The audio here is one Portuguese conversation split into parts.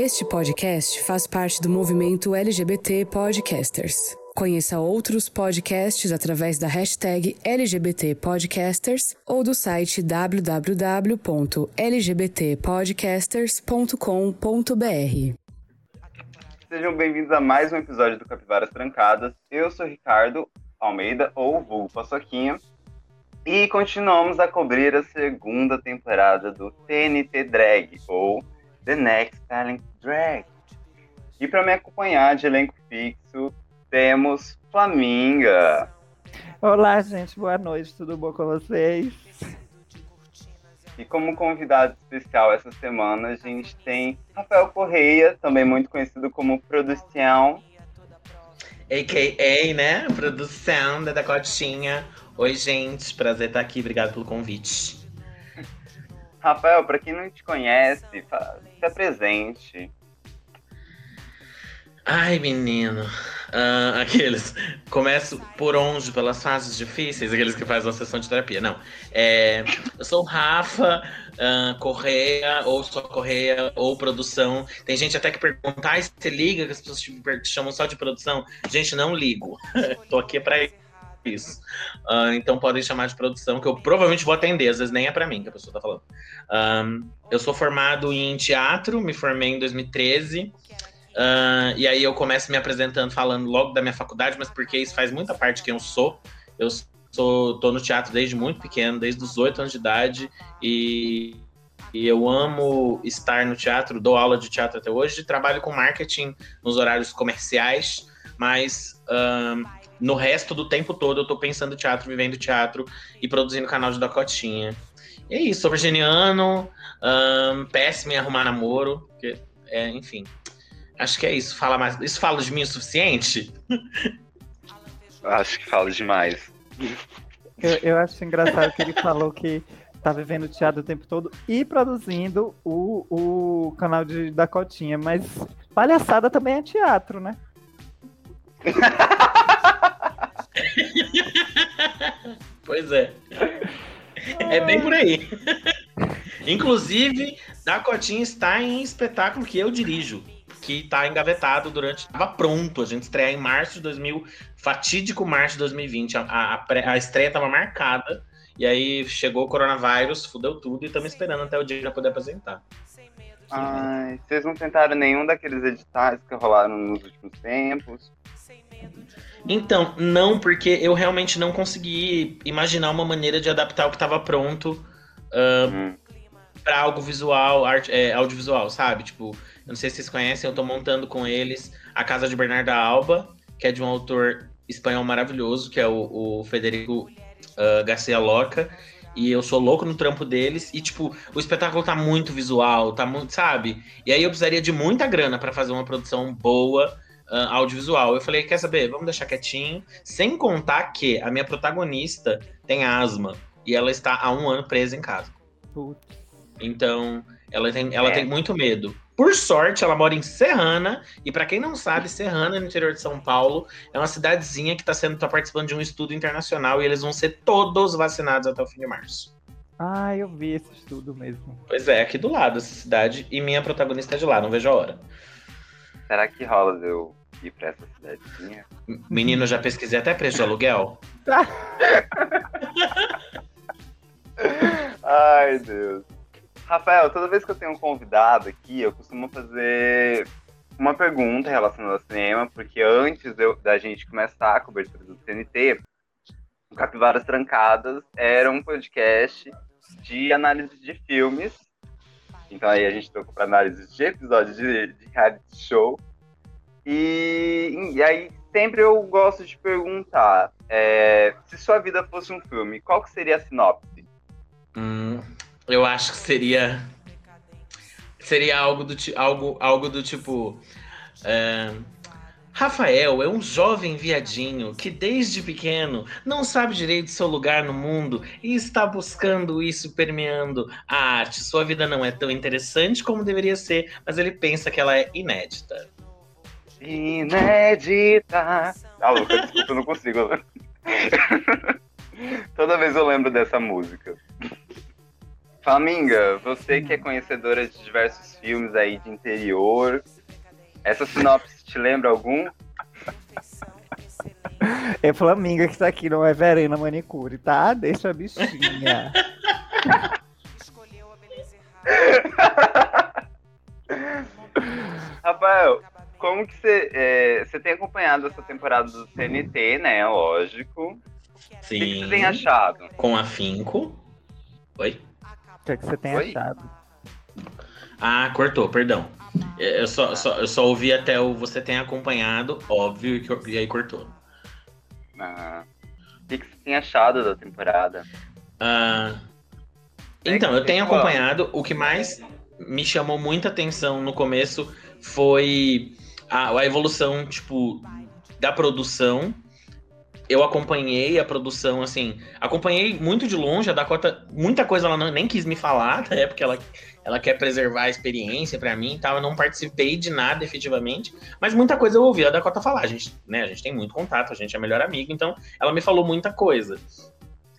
Este podcast faz parte do movimento LGBT Podcasters. Conheça outros podcasts através da hashtag LGBT Podcasters ou do site www.lgbtpodcasters.com.br. Sejam bem-vindos a mais um episódio do Capivaras Trancadas. Eu sou Ricardo Almeida, ou Vulgo Paçoquinha, e continuamos a cobrir a segunda temporada do TNT Drag, ou The Next Talent Drag. E para me acompanhar de elenco fixo, temos Flaminga. Olá, gente, boa noite, tudo bom com vocês? E como convidado especial essa semana, a gente tem Rafael Correia, também muito conhecido como Produção. AKA, né? Produção da Dacotinha. Oi, gente, prazer estar aqui, obrigado pelo convite. Rafael, para quem não te conhece, se apresente. Ai, menino. Uh, aqueles. Começo por onde? Pelas fases difíceis? Aqueles que fazem uma sessão de terapia. Não. É, eu sou o Rafa uh, Correia, ou só Correia, ou produção. Tem gente até que pergunta, ah, você liga, que as pessoas te chamam só de produção. Gente, não ligo. Tô aqui para isso. Uh, então podem chamar de produção, que eu provavelmente vou atender, às vezes nem é para mim que a pessoa tá falando. Um, eu sou formado em teatro, me formei em 2013. Uh, e aí eu começo me apresentando, falando logo da minha faculdade, mas porque isso faz muita parte de quem eu sou. Eu sou, tô no teatro desde muito pequeno, desde os oito anos de idade, e, e, eu amo estar no teatro, dou aula de teatro até hoje, trabalho com marketing nos horários comerciais, mas no resto do tempo todo eu tô pensando teatro, vivendo teatro e produzindo canal de Dacotinha. E é isso, sou virginiano, um, péssimo em arrumar namoro, porque, é, enfim. Acho que é isso. Fala mais. Isso fala de mim o suficiente? Acho que fala demais. Eu, eu acho engraçado que ele falou que tá vivendo teatro o tempo todo e produzindo o, o canal de Dacotinha, mas palhaçada também é teatro, né? pois é. É bem por aí. Inclusive, Dacotinha está em espetáculo que eu dirijo que tá engavetado durante. Tava pronto, a gente estreia em março de 2000, fatídico março de 2020. A, a, a estreia tava marcada, e aí chegou o coronavírus, fudeu tudo, e estamos esperando até o dia pra poder apresentar. Ai, vocês não tentaram nenhum daqueles editais que rolaram nos últimos tempos? Então, não, porque eu realmente não consegui imaginar uma maneira de adaptar o que estava pronto uh, hum. para algo visual, arte, é, audiovisual, sabe? Tipo, eu não sei se vocês conhecem, eu tô montando com eles A Casa de Bernarda Alba, que é de um autor espanhol maravilhoso, que é o, o Federico uh, Garcia Lorca. E eu sou louco no trampo deles. E, tipo, o espetáculo tá muito visual, tá muito, sabe? E aí eu precisaria de muita grana para fazer uma produção boa, uh, audiovisual. Eu falei, quer saber? Vamos deixar quietinho. Sem contar que a minha protagonista tem asma. E ela está há um ano presa em casa. Então, ela tem, ela é. tem muito medo. Por sorte, ela mora em Serrana, e para quem não sabe, Serrana, no interior de São Paulo, é uma cidadezinha que está sendo tá participando de um estudo internacional e eles vão ser todos vacinados até o fim de março. Ah, eu vi esse estudo mesmo. Pois é, aqui do lado essa cidade, e minha protagonista é de lá, não vejo a hora. Será que rola eu ir pra essa cidadezinha? Menino, já pesquisei até preço de aluguel. Ai, Deus. Rafael, toda vez que eu tenho um convidado aqui, eu costumo fazer uma pergunta relacionada ao cinema, porque antes de, da gente começar a cobertura do TNT, o Capivaras Trancadas era um podcast de análise de filmes. Então aí a gente trocou para análise de episódios de, de reality show. E, e, aí sempre eu gosto de perguntar, é, se sua vida fosse um filme, qual que seria a sinopse? Hum, eu acho que seria. Seria algo do, algo, algo do tipo. É, Rafael é um jovem viadinho que desde pequeno não sabe direito seu lugar no mundo e está buscando isso permeando a arte. Sua vida não é tão interessante como deveria ser, mas ele pensa que ela é inédita. Inédita. Ah, Lucas, desculpa, eu não consigo. Toda vez eu lembro dessa música. Flaminga, você que é conhecedora de diversos filmes aí de interior, essa sinopse te lembra algum? É Flaminga que tá aqui, não é Verena Manicure, tá? Deixa a bichinha. Rafael, como que você. É, você tem acompanhado essa temporada do TNT, né? Lógico. Sim. O que, você tem achado? Com afinco. Oi? O que, é que você tem Oi? achado? Ah, cortou, perdão. É, Eu só, só- eu só ouvi até o você tem acompanhado, óbvio, e que- e aí cortou. Ah, o que, que você tem achado da temporada? Ah, É então, eu tenho acompanhado. O que mais me chamou muita atenção no começo foi a, a evolução, tipo, da produção. Eu acompanhei a produção, assim, acompanhei muito de longe. A Dakota, muita coisa ela não- nem quis me falar, até porque ela, ela quer preservar a experiência pra mim e tal. Eu não participei de nada efetivamente, mas muita coisa eu ouvi a Dakota falar. A gente, né, a gente tem muito contato, a gente é melhor amigo, então ela me falou muita coisa.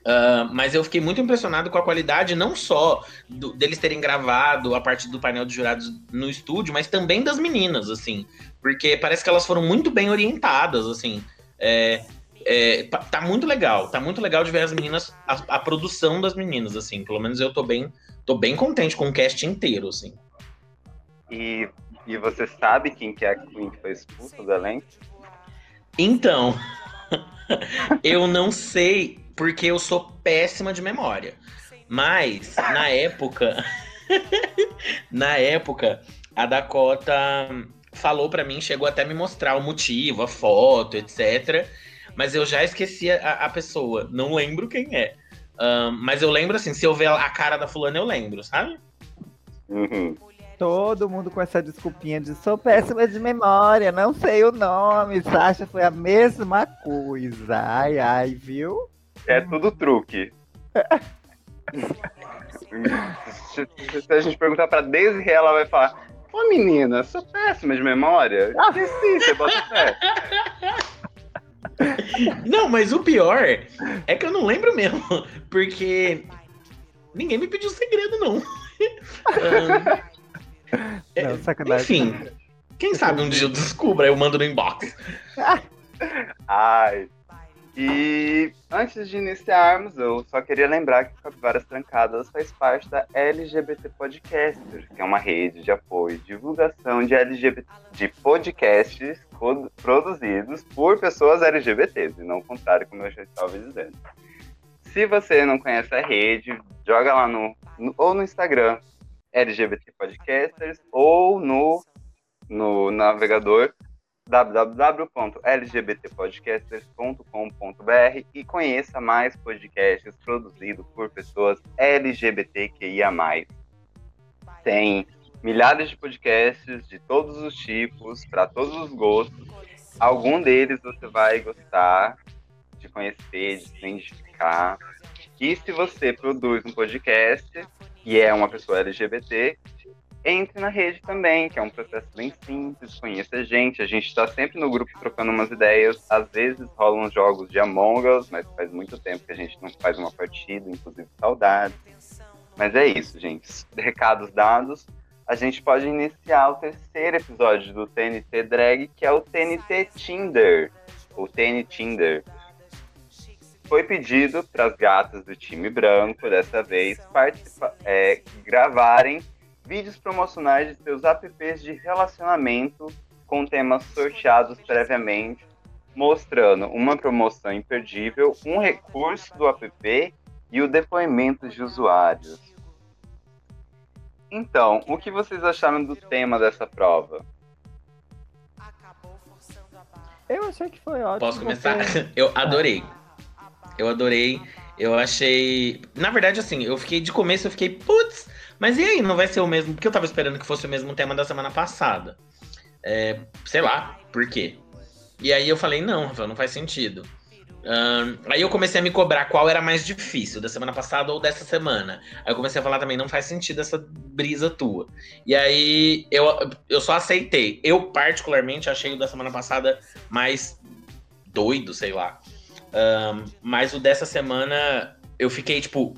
Ah, mas eu fiquei muito impressionado com a qualidade, não só do- deles terem gravado a parte do painel de jurados no estúdio, mas também das meninas, assim. Porque parece que elas foram muito bem orientadas, assim. É, é, tá muito legal, tá muito legal de ver as meninas, a, a produção das meninas, assim. Pelo menos eu tô bem, tô bem contente com o cast inteiro, assim. E, e você sabe quem que é a Queen que foi expulsa do elenco? Então, eu não sei porque eu sou péssima de memória. Mas na época, na época, a Dakota falou pra mim, chegou até me mostrar o motivo, a foto, etc. Mas eu já esqueci a, a pessoa, não lembro quem é. Ahn, mas eu lembro assim, se eu ver a cara da fulana, eu lembro, sabe? Uhum. Todo mundo com essa desculpinha de sou péssima de memória, não sei o nome. Sasha foi a mesma coisa. Ai, ai, viu? É tudo truque. se, se- se a gente perguntar pra Daisy, ela vai falar: Ô menina, sou péssima de memória. Esqueci, você bota fé. Não, mas o pior é que eu não lembro mesmo, porque ninguém me pediu segredo, não. Ahn, É, Não, sacanagem. Enfim, quem sabe um dia eu descubra, eu mando no inbox. Ai. E antes de iniciarmos, eu só queria lembrar que Capivaras Trancadas faz parte da LGBT Podcasters, que é uma rede de apoio e divulgação de LGBT de podcasts pro- produzidos por pessoas LGBTs, e não o contrário, como eu já estava dizendo. Se você não conhece a rede, joga lá no, no- ou no Instagram LGBT Podcasters ou no, no navegador www.lgbtpodcasters.com.br e conheça mais podcasts produzidos por pessoas LGBTQIA+. Tem milhares de podcasts de todos os tipos, para todos os gostos. Algum deles você vai gostar de conhecer, de se identificar. E se você produz um podcast e é uma pessoa LGBT, entre na rede também, que é um processo bem simples, conheça gente. A gente está sempre no grupo trocando umas ideias. Às vezes rolam jogos de Among Us, mas faz muito tempo que a gente não faz uma partida, inclusive saudades. Mas é isso, gente. Recados dados. A gente pode iniciar o terceiro episódio do TNT Drag, que é o TNT Tinder. O TN Tinder. Foi pedido para as gatas do time branco, dessa vez, é, gravarem vídeos promocionais de seus apps de relacionamento com temas sorteados previamente, mostrando uma promoção imperdível, um recurso do app e o depoimento de usuários. Então, o que vocês acharam do tema dessa prova? Eu achei que foi ótimo. Posso começar? Eu adorei. Eu adorei. Eu achei. Na verdade, assim, eu fiquei de começo, eu fiquei, putz, mas e aí? Não vai ser o mesmo? Porque eu tava esperando que fosse o mesmo tema da semana passada. É, sei lá, por quê? E aí eu falei, não, Rafael, não faz sentido. Ahn, aí eu comecei a me cobrar qual era mais difícil, da semana passada ou dessa semana. Aí eu comecei a falar também, não faz sentido essa brisa tua. E aí eu, eu só aceitei. Eu, particularmente, achei o da semana passada mais doido, sei lá. Ahn, mas o dessa semana eu fiquei, tipo,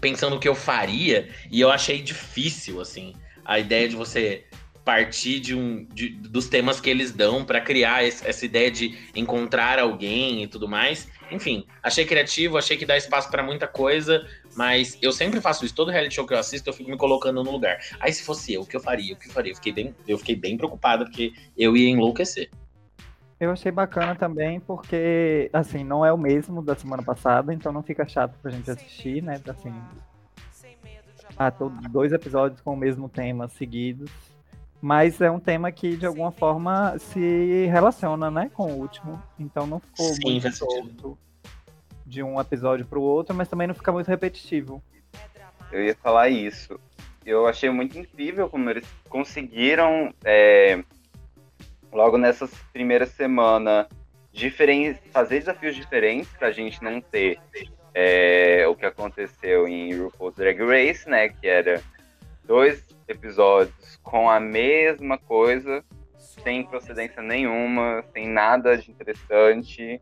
pensando o que eu faria e eu achei difícil, assim, a ideia de você partir de um de, dos temas que eles dão para criar esse, essa ideia de encontrar alguém e tudo mais. Enfim, achei criativo, achei que dá espaço para muita coisa, mas eu sempre faço isso. Todo reality show que eu assisto, eu fico me colocando no lugar. Aí se fosse eu, o que eu faria? O que eu faria? Eu fiquei bem, eu fiquei bem preocupado porque eu ia enlouquecer. Eu achei bacana também, porque, assim, não é o mesmo da semana passada, então não fica chato pra gente assistir, né? Assim, ah, dois episódios com o mesmo tema seguidos. Mas é um tema que, de alguma forma, se relaciona, né, com o último. Então não ficou Sim, muito solto de um episódio para o outro, mas também não fica muito repetitivo. Eu ia falar isso. Eu achei muito incrível como eles conseguiram, é, logo nessas primeiras semanas, fazer desafios diferentes para a gente não ter é, o que aconteceu em RuPaul's Drag Race, né? Que era dois episódios com a mesma coisa, sem procedência nenhuma, sem nada de interessante.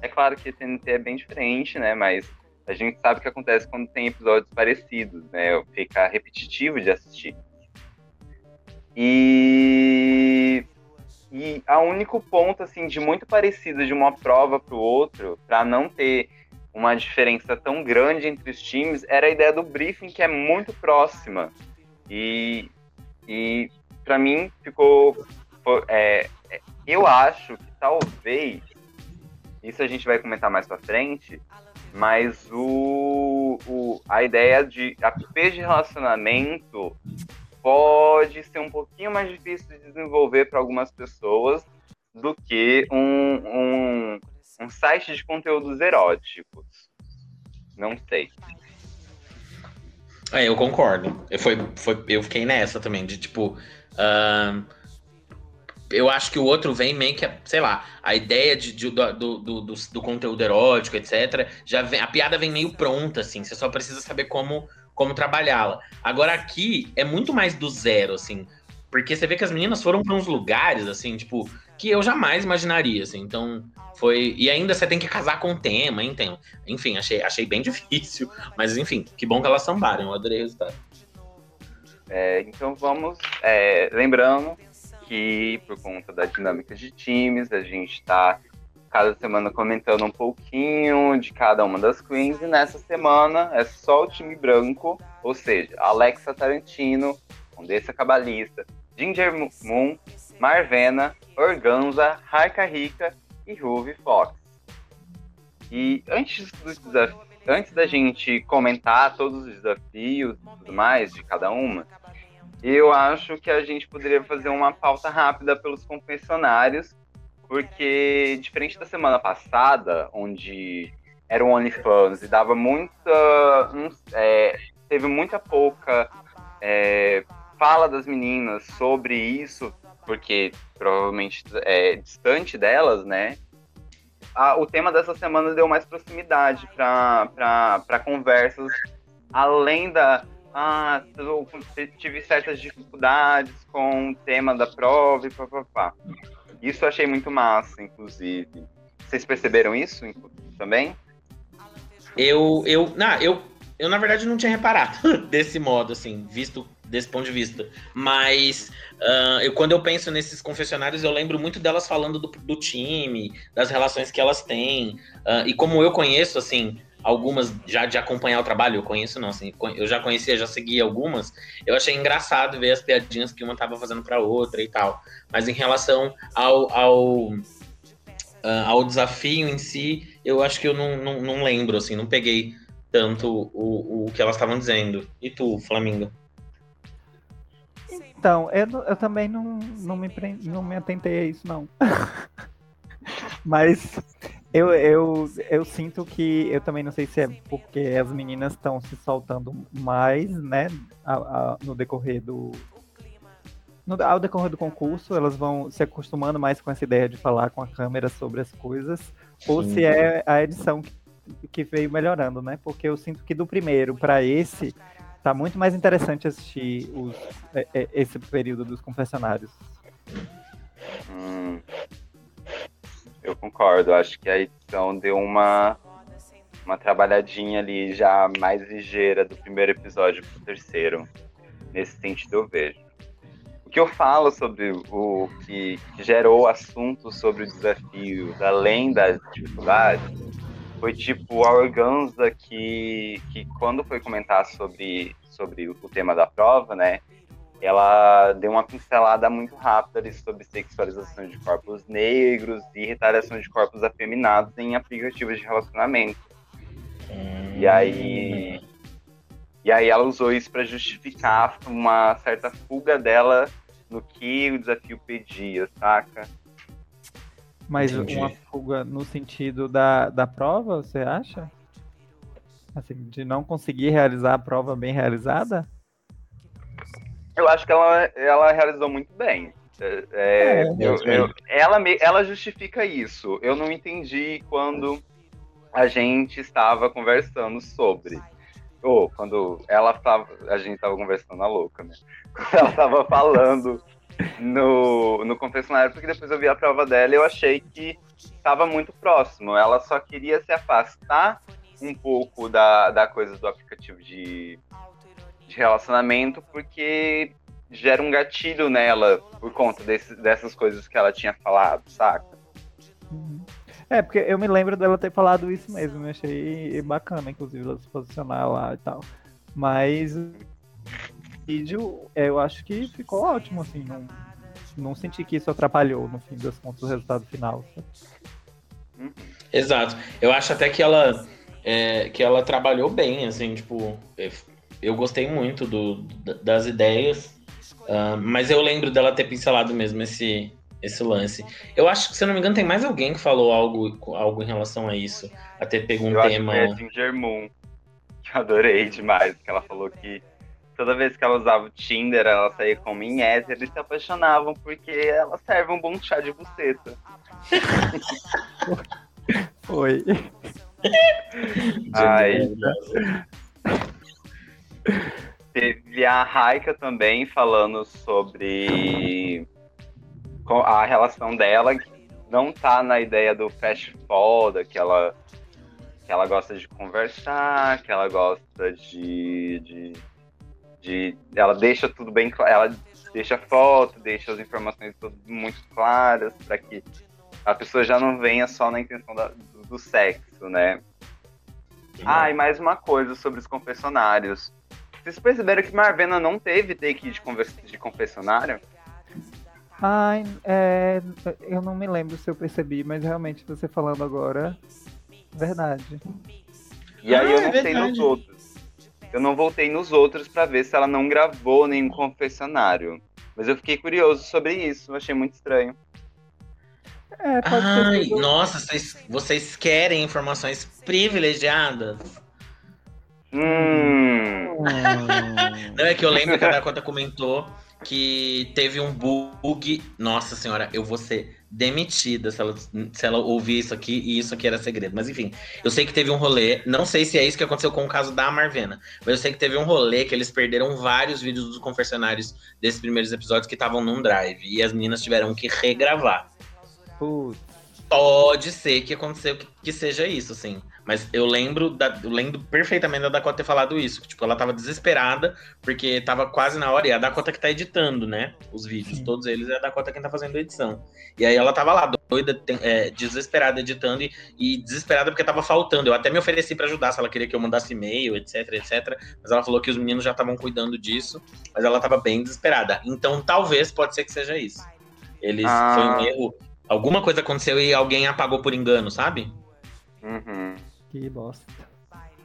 É claro que TNT é bem diferente, né? Mas a gente sabe o que acontece quando tem episódios parecidos, né? Fica repetitivo de assistir. E e a único ponto assim de muito parecido de uma prova para o outro, para não ter uma diferença tão grande entre os times, era a ideia do briefing que é muito próxima. E, e para mim ficou. É, é, eu acho que talvez. Isso a gente vai comentar mais pra frente. Mas o, o, a ideia de apps de relacionamento pode ser um pouquinho mais difícil de desenvolver para algumas pessoas do que um, um, um site de conteúdos eróticos. Não sei. É, eu concordo. Eu, foi, foi, eu fiquei nessa também, de tipo. Uh, eu acho que o outro vem meio que, sei lá, a ideia de, de do, do, do, do, conteúdo erótico, etc. Já vem, a piada vem meio pronta, assim. Você só precisa saber como, como trabalhá-la. Agora aqui é muito mais do zero, assim. Porque você vê que as meninas foram para uns lugares, assim, tipo, que eu jamais imaginaria, assim. Então, foi. E ainda você tem que casar com o tema, então. Enfim, achei, achei bem difícil. Mas, enfim, que bom que elas sambaram, eu adorei o resultado. É, então vamos. É, lembrando que por conta da dinâmica de times, a gente está cada semana comentando um pouquinho de cada uma das queens, e nessa semana é só o time branco, ou seja, Alexa Tarantino, Condessa Cabalista, Ginger Moon, Marvena, Organza, Raika Rica e Ruby Fox. E antes, antes da gente comentar todos os desafios e tudo mais de cada uma, eu acho que a gente poderia fazer uma pauta rápida pelos confessionários, porque diferente da semana passada, onde era o OnlyFans e dava muita. Um, é, teve muita pouca é, fala das meninas sobre isso, porque provavelmente é distante delas, né? O tema dessa semana deu mais proximidade para conversas além da. Ah, eu tive certas dificuldades com o tema da prova e papapá. Isso eu achei muito massa, inclusive. Vocês perceberam isso também? Eu, eu, não, eu, eu na verdade não tinha reparado desse modo, assim, visto desse ponto de vista. Mas uh, eu, quando eu penso nesses confessionários, eu lembro muito delas falando do, do time, das relações que elas têm. Uh, e como eu conheço, assim, algumas já de acompanhar o trabalho, eu conheço não, assim, eu já conhecia, já seguia algumas, eu achei engraçado ver as piadinhas que uma tava fazendo pra outra e tal. Mas em relação ao, ao, uh, ao desafio em si, eu acho que eu não, não, não lembro, assim, não peguei tanto o, o que elas estavam dizendo. E tu, Flamingo? Então, eu, eu também não, não, me, não me atentei a isso, não. Mas eu, eu, eu sinto que eu também não sei se é porque as meninas estão se soltando mais, né, a, a, no decorrer do. No, ao decorrer do concurso, elas vão se acostumando mais com essa ideia de falar com a câmera sobre as coisas, Sim. ou se é a edição que, que veio melhorando, né? Porque eu sinto que do primeiro para esse tá muito mais interessante assistir os, é, é, esse período dos confessionários. Hum, eu concordo, acho que a edição deu uma uma trabalhadinha ali já mais ligeira do primeiro episódio pro terceiro. Nesse sentido eu vejo. O que eu falo sobre o que, gerou assunto sobre o desafio, além das dificuldades, foi tipo a Organza que, que quando foi comentar sobre, sobre o tema da prova, né? Ela deu uma pincelada muito rápida ali sobre sexualização de corpos negros e retaliação de corpos afeminados em aplicativos de relacionamento. E aí. E aí ela usou isso para justificar uma certa fuga dela no que o desafio pedia, saca? Mas Entendi. uma fuga no sentido da, da prova, você acha? Assim, de não conseguir realizar a prova bem realizada? Eu acho que ela, ela realizou muito bem. É, é, É, eu- mesmo. eu- ela, me- ela justifica isso. Eu não entendi quando a gente estava conversando sobre. Ou quando ela estava. A gente estava conversando a louca, né? Quando ela estava falando no, no confessionário, porque depois eu vi a prova dela e eu achei que estava muito próximo. Ela só queria se afastar um pouco da, da coisa do aplicativo de, de relacionamento, porque gera um gatilho nela por conta desse- dessas coisas que ela tinha falado, saca? É, porque eu me lembro dela ter falado isso mesmo, eu achei bacana, inclusive, ela se posicionar lá e tal. Mas o vídeo, é, eu acho que ficou ótimo, assim, não, não senti que isso atrapalhou, no fim das contas, o resultado final. sabe? Exato. Eu acho até que ela é, que ela trabalhou bem, assim, tipo, eu- gostei muito do, da- das ideias, ah, mas eu lembro dela ter pincelado mesmo esse, esse lance. Eu acho que, se eu não me engano, tem mais alguém que falou algo, algo em relação a isso, a ter pego um eu tema. acho que a Ginger Moon, que eu adorei demais, que ela falou que toda vez que ela usava o Tinder, ela saía com em hétero e se apaixonavam porque ela serve um bom chá de buceta. Foi. Ai. Teve a Raika também falando sobre a relação dela, que não tá na ideia do fast foda, que ela, que ela gosta de conversar, que ela gosta de, de, de- Ela deixa tudo bem claro, ela deixa foto, deixa as informações tudo muito claras, para que a pessoa já não venha só na intenção da- do, do sexo, né? Ah, e mais uma coisa sobre os confessionários. Vocês perceberam que Marvena não teve take de, convers- de confessionário? Ai, é, eu não me lembro se eu percebi, mas realmente você falando agora, verdade. E aí Ah, eu é não sei verdade. nos outros. Eu não voltei nos outros pra ver se ela não gravou nenhum confessionário. Mas eu fiquei curioso sobre isso, eu achei muito estranho. É, Ai, nossa, vocês, vocês querem informações privilegiadas? Hum. Não, é que eu lembro que a Dakota comentou que teve um bug. Nossa senhora, eu vou ser demitida se ela, se ela ouvir isso aqui e isso aqui era segredo. Mas enfim, eu sei que teve um rolê. Não sei se é isso que aconteceu com o caso da Marvena, mas eu sei que teve um rolê que eles perderam vários vídeos dos confessionários desses primeiros episódios que estavam num drive. E as meninas tiveram que regravar. Putz, Pode ser que aconteceu que, que seja isso, assim. Mas eu lembro, da, eu lembro perfeitamente da Dakota ter falado isso. Que, tipo, ela tava desesperada, porque tava quase na hora. E a Dakota que tá editando, né? Os vídeos. Sim. Todos eles é a Dakota quem tá fazendo a edição. E aí ela tava lá, doida, é, desesperada editando e, e desesperada porque tava faltando. Eu até me ofereci pra ajudar se ela queria que eu mandasse e-mail, etc, etc. Mas ela falou que os meninos já estavam cuidando disso. Mas ela tava bem desesperada. Então talvez pode ser que seja isso. Eles Ah. foi um erro. Alguma coisa aconteceu e alguém apagou por engano, sabe? Uhum. Que bosta.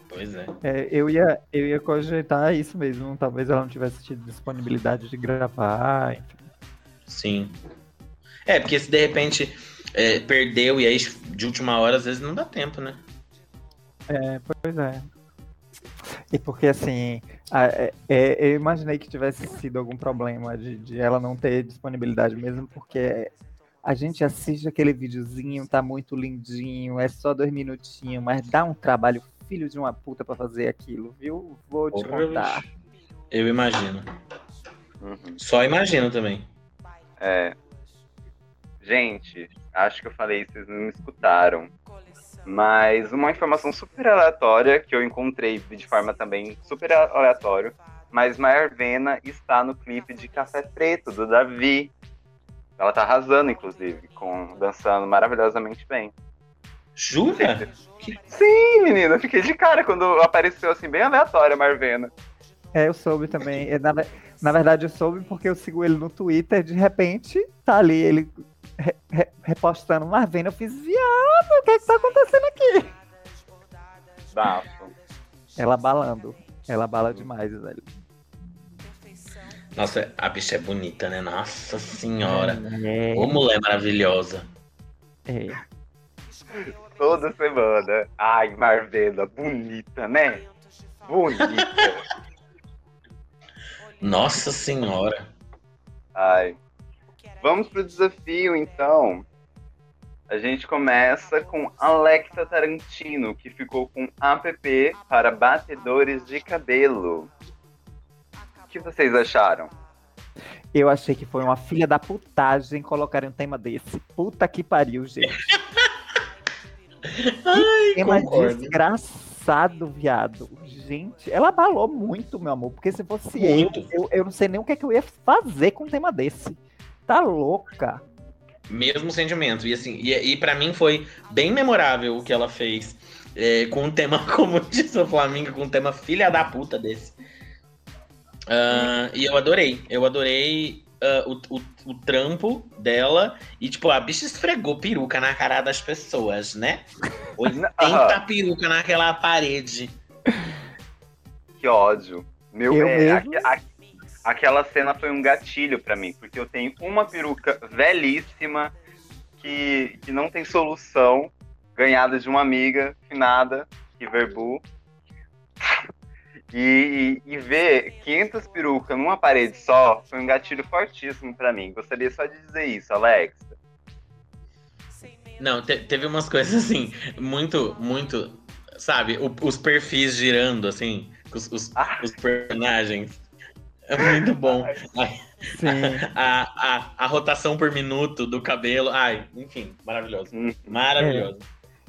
Pois é. É, eu, ia, eu ia cogitar isso mesmo. Talvez ela não tivesse tido disponibilidade de gravar. enfim. Sim. É, porque se de repente é, perdeu e aí de última hora, às vezes não dá tempo, né? É, pois é. E porque assim, a- é- é, eu imaginei que tivesse sido algum problema de, de ela não ter disponibilidade mesmo, porque a gente assiste aquele videozinho, tá muito lindinho, é só dois minutinhos, mas dá um trabalho filho de uma puta pra fazer aquilo, viu? Vou te contar. Eu imagino. Uhum. Só imagino também. É. Gente, acho que eu falei, vocês não me escutaram. Mas uma informação super aleatória que eu encontrei de forma também super aleatória. Mas Marvena está no clipe de Café Preto, do Davi. Ela tá arrasando, inclusive, com dançando maravilhosamente bem. Jura? Sim, menina, fiquei de cara quando apareceu assim, bem aleatória, Marvena. É, eu soube também. É, na, na verdade, eu soube porque eu sigo ele no Twitter, de repente, tá ali ele re, re, repostando Marvena. Eu fiz, viado, o que é que tá acontecendo aqui? Bafo. Ela balando. Ela bala demais, velho. Nossa, a bicha é bonita, né? Nossa senhora. É, Ô mulher maravilhosa. é. Toda semana. Ai, Marvena, bonita, né? Bonita. Nossa senhora. Ai. Vamos pro desafio, então. A gente começa com Alexa Tarantino, que ficou com app para batedores de cabelo. O que vocês acharam? Eu achei que foi uma filha da putagem colocarem um tema desse. Puta que pariu, gente. Ai, tema concordo. desgraçado, viado. Gente, ela abalou muito, meu amor. Porque se fosse Muito. eu, eu, eu não sei nem o que, é que eu ia fazer com um tema desse. Tá louca. Mesmo sentimento. E assim, e, e para mim foi bem memorável o que ela fez. é, com um tema, como disse o Flamengo, com um tema filha da puta desse. Ah, e eu adorei. Eu adorei ah, o, o, o trampo dela. E, tipo, a bicha esfregou peruca na cara das pessoas, né? 80 Aham. peruca naquela parede. Que ódio. Meu, Eu é, a- aquela cena foi um gatilho pra mim, porque eu tenho uma peruca velhíssima que, que não tem solução, ganhada de uma amiga finada, que verbu. E, e, ver 500 perucas numa parede só foi um gatilho fortíssimo pra mim. Gostaria só de dizer isso, Alex. Não, te- teve umas coisas assim, muito, muito. Sabe, o- os perfis girando, assim, os, os- Ah. os personagens. É muito bom. Ai, Sim. a, a, a rotação por minuto do cabelo. Ai, enfim, maravilhoso. Hum. Maravilhoso.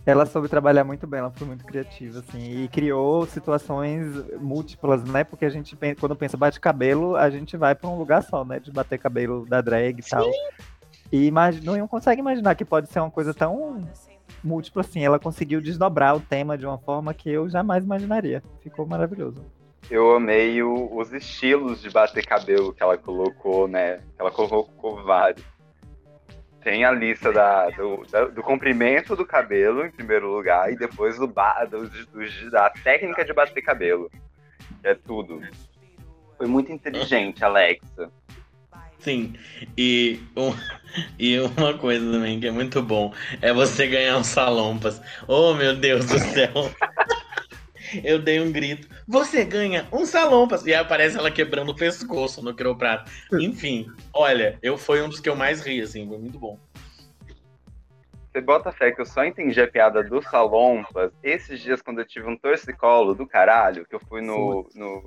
Ela soube trabalhar muito bem, ela foi muito criativa, assim, e criou situações múltiplas, né? Porque a gente, quando pensa bate cabelo, a gente vai pra um lugar só, né? De bater cabelo da drag e tal. E imagi- não consegue imaginar que pode ser uma coisa tão múltipla assim. Ela conseguiu desdobrar o tema de uma forma que eu jamais imaginaria. Ficou maravilhoso. Eu amei o- os estilos de bater cabelo que ela colocou, né? Ela colocou vários. Tem a lista da- do, da- do comprimento do cabelo, em primeiro lugar, e depois do, do- do- da técnica de bater cabelo. É tudo. Foi muito inteligente, Alexa. Sim. E, um- e uma coisa também que é muito bom é você ganhar um salompas. Oh, meu Deus do céu. Eu dei um grito. Você ganha um salompas. E aí aparece ela quebrando o pescoço no quiroprato. Enfim, olha, eu foi um dos que eu mais ri, assim, foi muito bom. Você bota fé que eu só entendi a piada do Salompas esses dias quando eu tive um torcicolo do caralho, que eu fui no. no-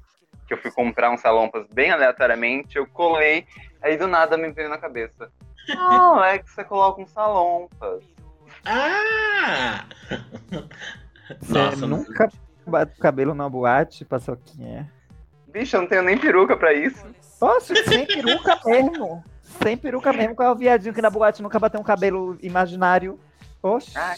que eu fui comprar um Salompas bem aleatoriamente, eu colei, aí do nada me veio na cabeça. Ah, Alex, você coloca um Salompas. Ah! Nossa, não- nunca bate o cabelo na boate, paçoquinha. Bicho, eu não tenho nem peruca pra isso. Poxa, sem peruca mesmo. Sem peruca mesmo. Qual é o viadinho que na boate nunca bateu um cabelo imaginário? Oxe. Ai.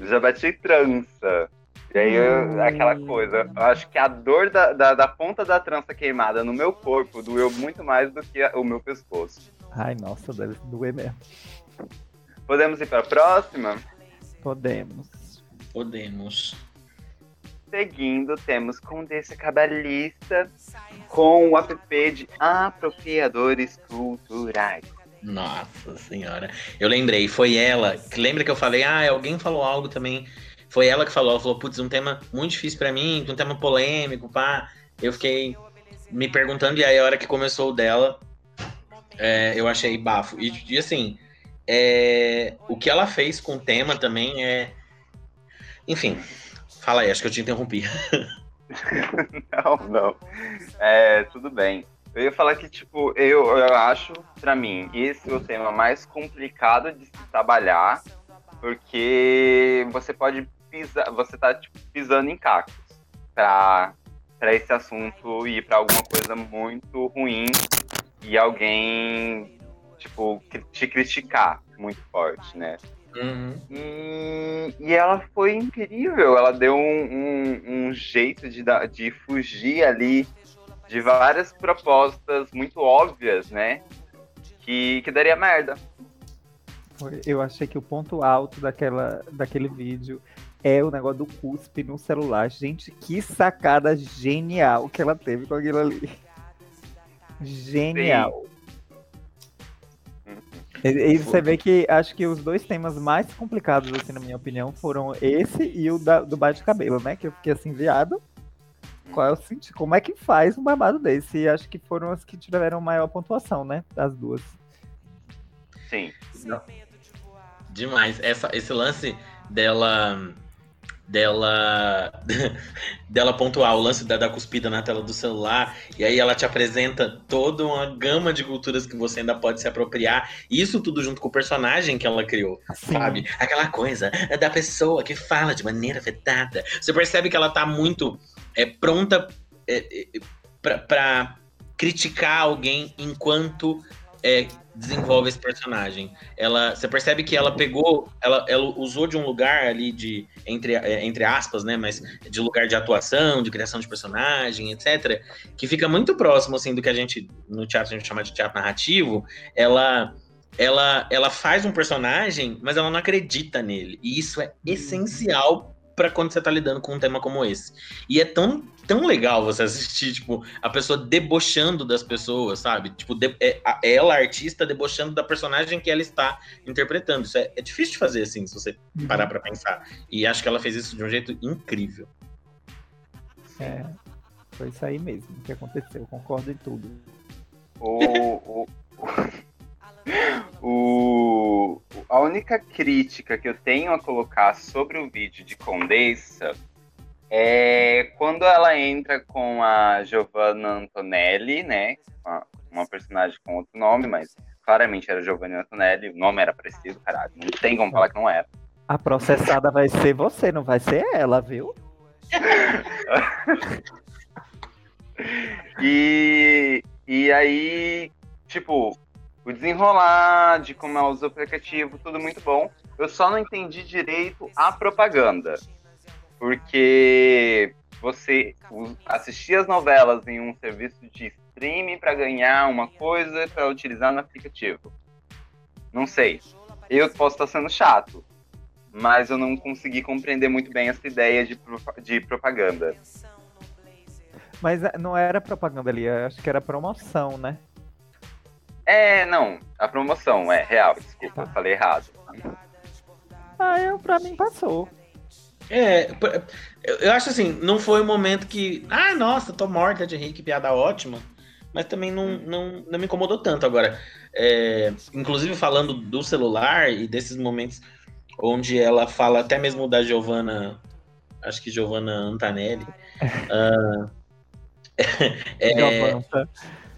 Já bati trança. E aí, eu- Hum. aquela coisa, eu acho que a dor da, da, da ponta da trança queimada no meu corpo doeu muito mais do que a- o meu pescoço. Ai, nossa, deve doer mesmo. Podemos ir pra próxima? Podemos. Podemos. Seguindo, temos Condessa Cabalista com o app de apropriadores culturais. Nossa senhora. Eu lembrei, foi ela. Lembra que eu falei, ah, alguém falou algo também. Foi ela que falou, falou, putz, um tema muito difícil pra mim, um tema polêmico, pá. Eu fiquei me perguntando, e aí a hora que começou o dela, é, eu achei bafo. E, e assim, é, o que ela fez com o tema também é. Enfim, fala aí, acho que eu te interrompi. Não, não. É, tudo bem. Eu ia falar que, tipo, eu, eu acho, pra mim, esse é o tema mais complicado de se trabalhar, Porque você pode pisar, você tá tipo, pisando em cacos pra, pra esse assunto ir pra alguma coisa muito ruim e alguém, tipo, te criticar muito forte, né? Uhum. E, e ela foi incrível, ela deu um, um, um jeito de, de fugir ali de várias propostas muito óbvias, né? Que, que daria merda. Eu achei que o ponto alto daquela, daquele vídeo é o negócio do cuspe no celular. Gente, que sacada genial que ela teve com aquilo ali. Genial. E, e você vê que acho que os dois temas mais complicados, assim, na minha opinião, foram esse e o da, do bate-cabelo, né? Que eu fiquei assim, viado. Qual é o sentido? Como é que faz um babado desse? E acho que foram as que tiveram maior pontuação, né? Das duas. Sim. Demais. Essa, esse lance dela dela dela pontuar o lance da, da cuspida na tela do celular e aí ela te apresenta toda uma gama de culturas que você ainda pode se apropriar. Isso tudo junto com o personagem que ela criou Sim. sabe? Aquela coisa da pessoa que fala de maneira afetada você percebe que ela tá muito é, pronta é, é, para criticar alguém enquanto é, desenvolve esse personagem. Ela, você percebe que ela pegou, ela, ela usou de um lugar ali de entre, é, entre aspas, né, mas de lugar de atuação, de criação de personagem, etc, que fica muito próximo assim do que a gente no teatro a gente chama de teatro narrativo. Ela ela ela faz um personagem, mas ela não acredita nele. E isso é essencial para quando você tá lidando com um tema como esse. E é tão, tão legal você assistir, tipo, a pessoa debochando das pessoas, sabe? Tipo, de, é, a, ela, a artista, debochando da personagem que ela está interpretando. Isso é, é difícil de fazer, assim, se você uhum. parar pra pensar. E acho que ela fez isso de um jeito incrível. É, foi isso aí mesmo que aconteceu. Concordo em tudo. O, o, o, a única crítica que eu tenho a colocar sobre o vídeo de Condessa é quando ela entra com a Giovanna Antonelli, né? Uma, uma personagem com outro nome, mas claramente era Giovanna Antonelli, o nome era parecido, caralho. Não tem como falar que não era. A processada vai ser você, não vai ser ela, viu? e, e aí, tipo, o desenrolar de como ela usa o aplicativo, tudo muito bom. Eu só não entendi direito a propaganda. Porque você assistia as novelas em um serviço de streaming para ganhar uma coisa para utilizar no aplicativo. Não sei. Eu posso estar sendo chato, mas eu não consegui compreender muito bem essa ideia de, de propaganda. Mas eh, não era propaganda ali, acho que era promoção, né? É, não, a promoção, é real, desculpa, eu falei errado. Ah, eu, pra mim passou. É, eu acho assim, não foi o um momento que. Ah, nossa, tô morta de rir, que piada ótima. Mas também não, não, não me incomodou tanto. Agora, é, inclusive falando do celular e desses momentos onde ela fala até mesmo da Giovanna, acho que Giovanna Antanelli. uh, é,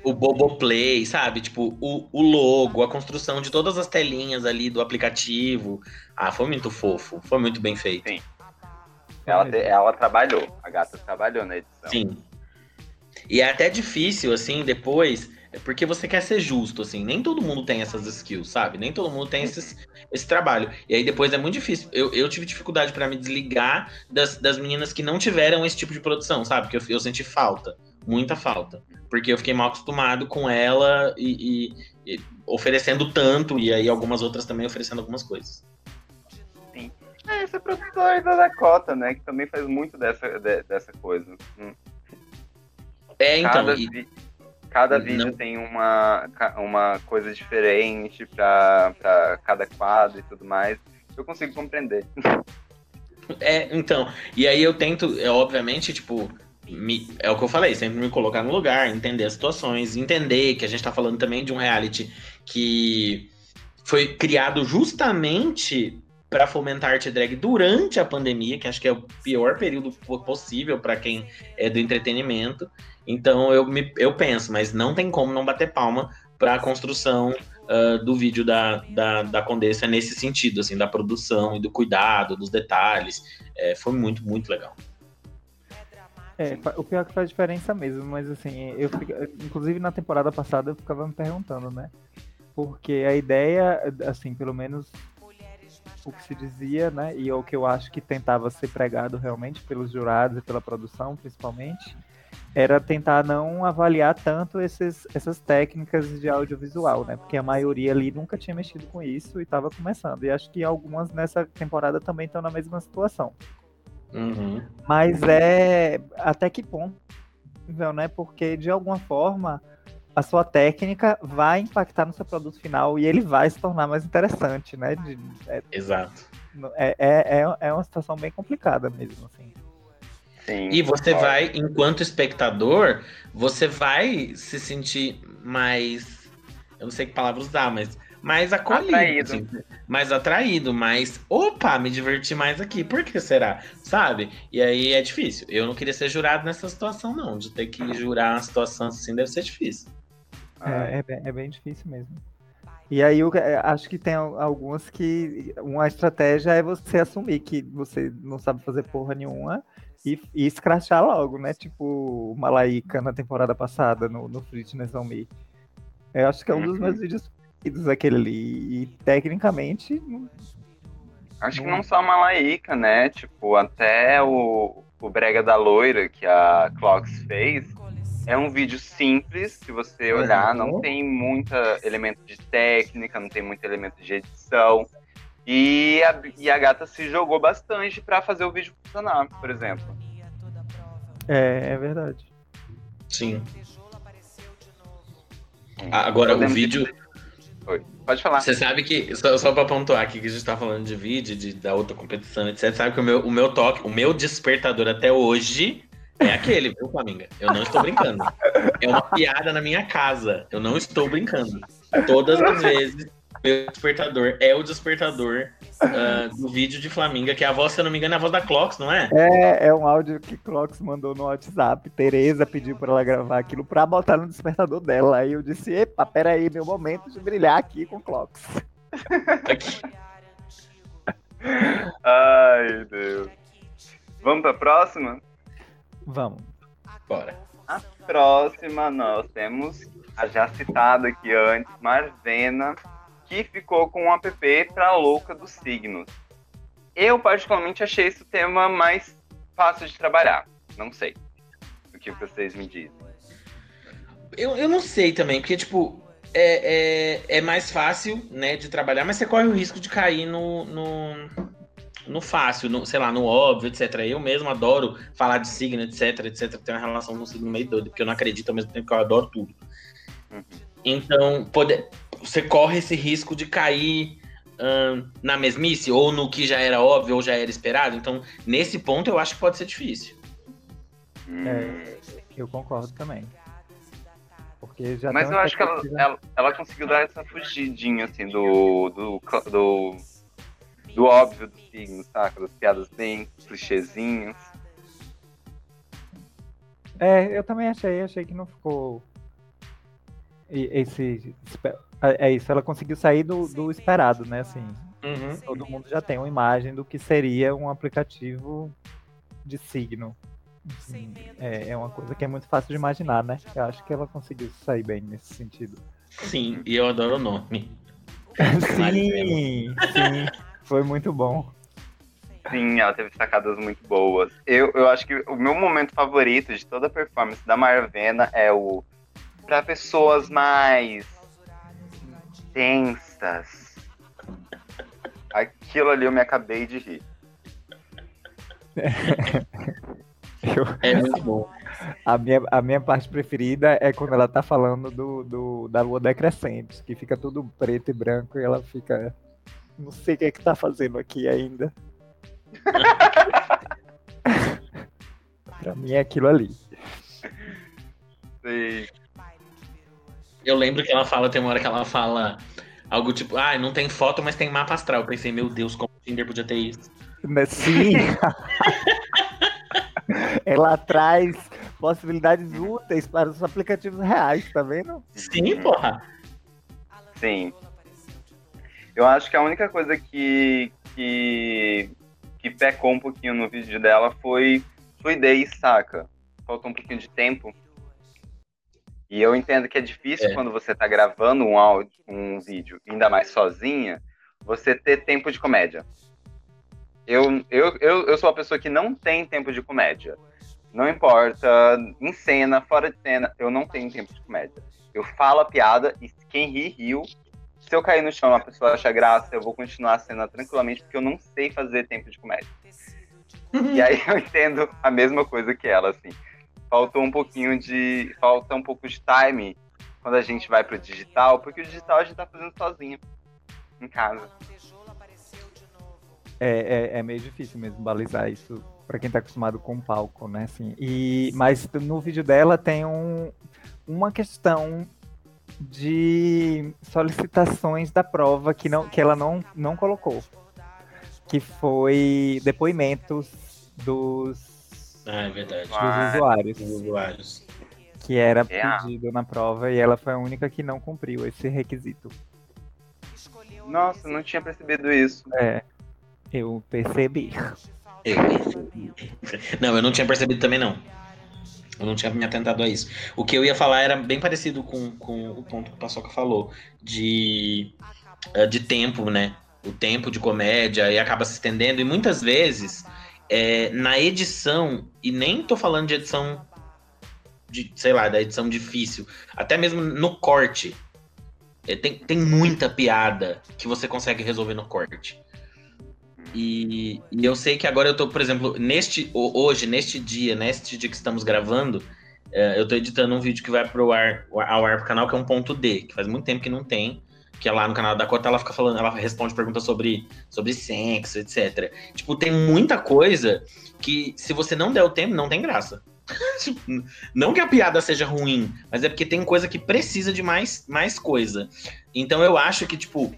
o Boboplay, sabe? Tipo, o, o logo, a construção de todas as telinhas ali do aplicativo. Ah, foi muito fofo, foi muito bem feito. Sim. Ela, ela trabalhou, a gata trabalhou na edição. Sim. E é até difícil, assim, depois, porque você quer ser justo, assim. Nem todo mundo tem essas skills, sabe? Nem todo mundo tem esses, esse trabalho. E aí depois é muito difícil. Eu, eu tive dificuldade para me desligar das, das meninas que não tiveram esse tipo de produção, sabe? Porque eu, eu senti falta muita falta. Porque eu fiquei mal acostumado com ela e, e, e, oferecendo tanto, e aí algumas outras também oferecendo algumas coisas. Sim. É, esse é produtor da Dakota, né? Que também faz muito dessa, de, dessa coisa. Hum. É, então. Cada, vi, cada vídeo não... tem uma, uma coisa diferente para cada quadro e tudo mais. Eu consigo compreender. É, então. E aí eu tento, é, obviamente, tipo, me, é o que eu falei, sempre me colocar no lugar, entender as situações, entender que a gente tá falando também de um reality que foi criado justamente para fomentar arte drag durante a pandemia, que acho que é o pior período possível para quem é do entretenimento. Então eu, me, eu penso, mas não tem como não bater palma para a construção uh, do vídeo da, da, da Condessa nesse sentido, assim, da produção e do cuidado, dos detalhes. É, foi muito, muito legal. É, o pior é que faz diferença mesmo, mas assim, eu inclusive na temporada passada eu ficava me perguntando, né? Porque a ideia, assim, pelo menos o que se dizia, né? E o que eu acho que tentava ser pregado realmente pelos jurados e pela produção, principalmente, era tentar não avaliar tanto esses, essas técnicas de audiovisual, né? Porque a maioria ali nunca tinha mexido com isso e estava começando. E acho que algumas nessa temporada também estão na mesma situação. Uhum. Mas é até que ponto, né? Porque de alguma forma a sua técnica vai impactar no seu produto final e ele vai se tornar mais interessante, né? De, é, Exato. É, é, é, é uma situação bem complicada mesmo, assim. Sim, e você vai, enquanto espectador, você vai se sentir mais. Eu não sei que palavra usar, mas mais acolhido. Atraído. Assim, mais atraído, mais. Opa, me diverti mais aqui. Por que será? Sabe? E aí é difícil. Eu não queria ser jurado nessa situação, não. De ter que jurar uma situação assim deve ser difícil. É, é, bem, é bem difícil mesmo. E aí eu é, acho que tem algumas que uma estratégia é você assumir que você não sabe fazer porra nenhuma e, e escrachar logo, né? Tipo o Malaika na temporada passada no, no Fitness on Me. Eu acho que é um dos meus uhum. vídeos preferidos aquele ali. E tecnicamente. Acho que não só a Malaika, né? Tipo, até o, o Brega da Loira que a Clocks fez é um vídeo simples, se você olhar, uhum. não tem muito elemento de técnica, não tem muito elemento de edição. E a, e a gata se jogou bastante para fazer o vídeo funcionar, por exemplo. É, é verdade. Sim. Agora, o vídeo. Oi, pode falar. Você sabe que, só, só pra pontuar aqui que a gente tá falando de vídeo, de, da outra competição, etc. Sabe que o meu, o meu toque, o meu despertador até hoje é aquele, viu, Flaminga? Eu não estou brincando. É uma piada na minha casa. Eu não estou brincando. Todas as vezes, meu despertador é o despertador uh, do vídeo de Flaminga, que é a voz, se eu não me engano, é a voz da Clocks, não é? É, é um áudio que Clocks mandou no WhatsApp. Tereza pediu para ela gravar aquilo para botar no despertador dela. Aí eu disse: epa, peraí, meu momento de brilhar aqui com Clocks. Aqui. Ai, Deus. Vamos para a próxima? Vamos. Bora. A próxima nós temos a já citada aqui antes, Marvena, que ficou com um app pra louca dos signos. Eu particularmente achei esse tema mais fácil de trabalhar. Não sei. O que vocês me dizem. Eu, eu não sei também, porque, tipo, é, é, é mais fácil, né, de trabalhar, mas você corre o risco de cair no, no, no fácil, no, sei lá, no óbvio, etc. Eu mesmo adoro falar de signo, etc, etc. Tem uma relação com o signo meio doido, porque eu não acredito ao mesmo tempo que eu adoro tudo. Uhum. Então, poder, você corre esse risco de cair hum, na mesmice, ou no que já era óbvio, ou já era esperado. Então, nesse ponto, eu acho que pode ser difícil. É, eu concordo também. Porque já Mas eu acho que ela, ela, ela, conseguiu dar essa fugidinha, assim, do, do, do do óbvio dos signos, saca? Das piadas bem clichêzinhas. É, eu também achei, achei que não ficou. Esse. É, é isso, ela conseguiu sair do, do esperado, né? Assim, uhum. todo mundo já tem uma imagem do que seria um aplicativo de signo. Assim, é, é uma coisa que é muito fácil de imaginar, né? Eu acho que ela conseguiu sair bem nesse sentido. Sim, e eu adoro o nome. sim, sim. Foi muito bom. Sim, ela teve sacadas muito boas. Eu, eu acho que o meu momento favorito de toda a performance da Marvena é o para pessoas mais tensas. Aquilo ali eu me acabei de rir. é muito bom. A minha, a minha parte preferida é quando ela tá falando do, do, da lua decrescente, que fica tudo preto e branco e ela fica não sei o que é que tá fazendo aqui ainda. pra mim é aquilo ali. Sim. Eu lembro que ela fala, tem uma hora que ela fala algo tipo, ah, não tem foto, mas tem mapa astral. Eu pensei, meu Deus, como o Tinder podia ter isso? Sim! ela traz possibilidades úteis para os aplicativos reais, tá vendo? Sim, porra. Sim. Eu acho que a única coisa que, que, que pecou um pouquinho no vídeo dela foi fluidez, saca? Faltou um pouquinho de tempo. E eu entendo que é difícil É. quando você tá gravando um áudio, um vídeo, ainda mais sozinha, você ter tempo de comédia. Eu, eu, eu, eu sou uma pessoa que não tem tempo de comédia. Não importa, em cena, fora de cena, eu não tenho tempo de comédia. Eu falo a piada e quem ri, riu. Se eu cair no chão a pessoa achar graça, eu vou continuar a cena tranquilamente, porque eu não sei fazer tempo de comédia. E aí eu entendo a mesma coisa que ela, assim. Faltou um pouquinho de. Falta um pouco de time quando a gente vai pro digital, porque o digital a gente tá fazendo sozinho. Em casa. É, é, é meio difícil mesmo balizar isso pra quem tá acostumado com o palco, né? Assim, e, mas no vídeo dela tem um, uma questão de solicitações da prova que, não, que ela não, não colocou. Que foi depoimentos dos, Ah, é verdade. dos usuários. Os usuários. Que era É, pedido na prova e ela foi a única que não cumpriu esse requisito. Nossa, não tinha percebido isso. É, eu percebi. Eu. Não, eu não tinha percebido também, não. Eu não tinha me atentado a isso. O que eu ia falar era bem parecido com, com o ponto que o Paçoca falou, de, eh, de tempo, né? O tempo de comédia e acaba se estendendo. E muitas vezes, eh, na edição, e nem tô falando de edição de, sei lá, da edição difícil, até mesmo no corte. eh, tem, tem muita piada que você consegue resolver no corte. E, e eu sei que agora eu tô, por exemplo, neste ho- hoje, neste dia, neste dia que estamos gravando, eh, eu tô editando um vídeo que vai pro ar, ao ar pro canal, que é um ponto D, que faz muito tempo que não tem, que é lá no canal da Cota, ela fica falando, ela responde perguntas sobre, sobre sexo, etc. Tipo, tem muita coisa que se você não der o tempo, não tem graça. Tipo, não que a piada seja ruim, mas é porque tem coisa que precisa de mais, mais coisa. Então eu acho que, tipo,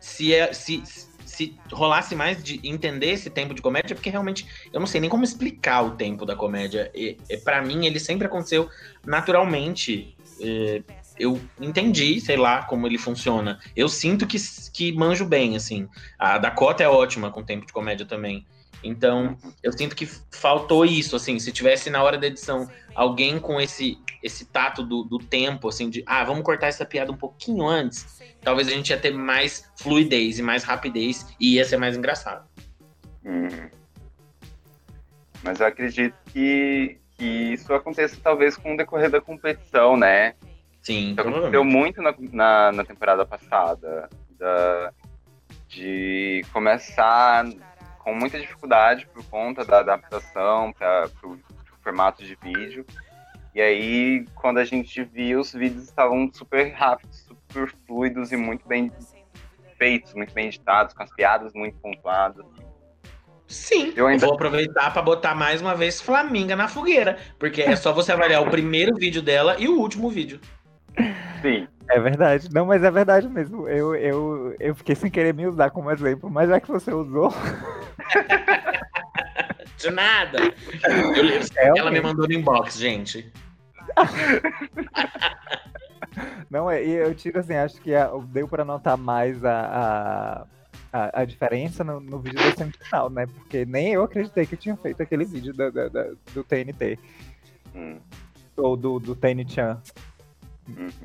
se, é, se, se rolasse mais de entender esse tempo de comédia, porque realmente eu não sei nem como explicar o tempo da comédia. E, e para mim, ele sempre aconteceu naturalmente. É, eu entendi, sei lá, como ele funciona. Eu sinto que, que manjo bem, assim. A Dakota é ótima com tempo de comédia também. Então, eu sinto que faltou isso, assim, se tivesse na hora da edição alguém com esse esse tato do, do tempo, assim, de, ah, vamos cortar essa piada um pouquinho antes, talvez a gente ia ter mais fluidez e mais rapidez e ia ser mais engraçado. Uhum. Mas eu acredito que, que isso aconteça talvez com o decorrer da competição, né? Sim, Isso aconteceu muito na, na, na temporada passada. Da, de começar com muita dificuldade por conta da adaptação para o formato de vídeo. E aí, quando a gente viu, os vídeos estavam super rápidos, super fluidos e muito bem feitos, muito bem editados, com as piadas muito pontuadas. Sim, Eu ainda- vou aproveitar para botar mais uma vez Flaminga na fogueira, porque é só você avaliar o primeiro vídeo dela e o último vídeo. Sim, É verdade. Não, mas é verdade mesmo. Eu, eu, eu fiquei sem querer me usar como exemplo, mas já que você usou, De nada. Eu, li- É, ela me mandou no inbox, gente. não é. E eu tiro assim, acho que deu pra notar mais a, a, a, diferença no, no vídeo da semifinal, né? Porque nem eu acreditei que eu tinha feito aquele vídeo da- da- do TNT. Hum, Ou do, do TN-Chan. hum.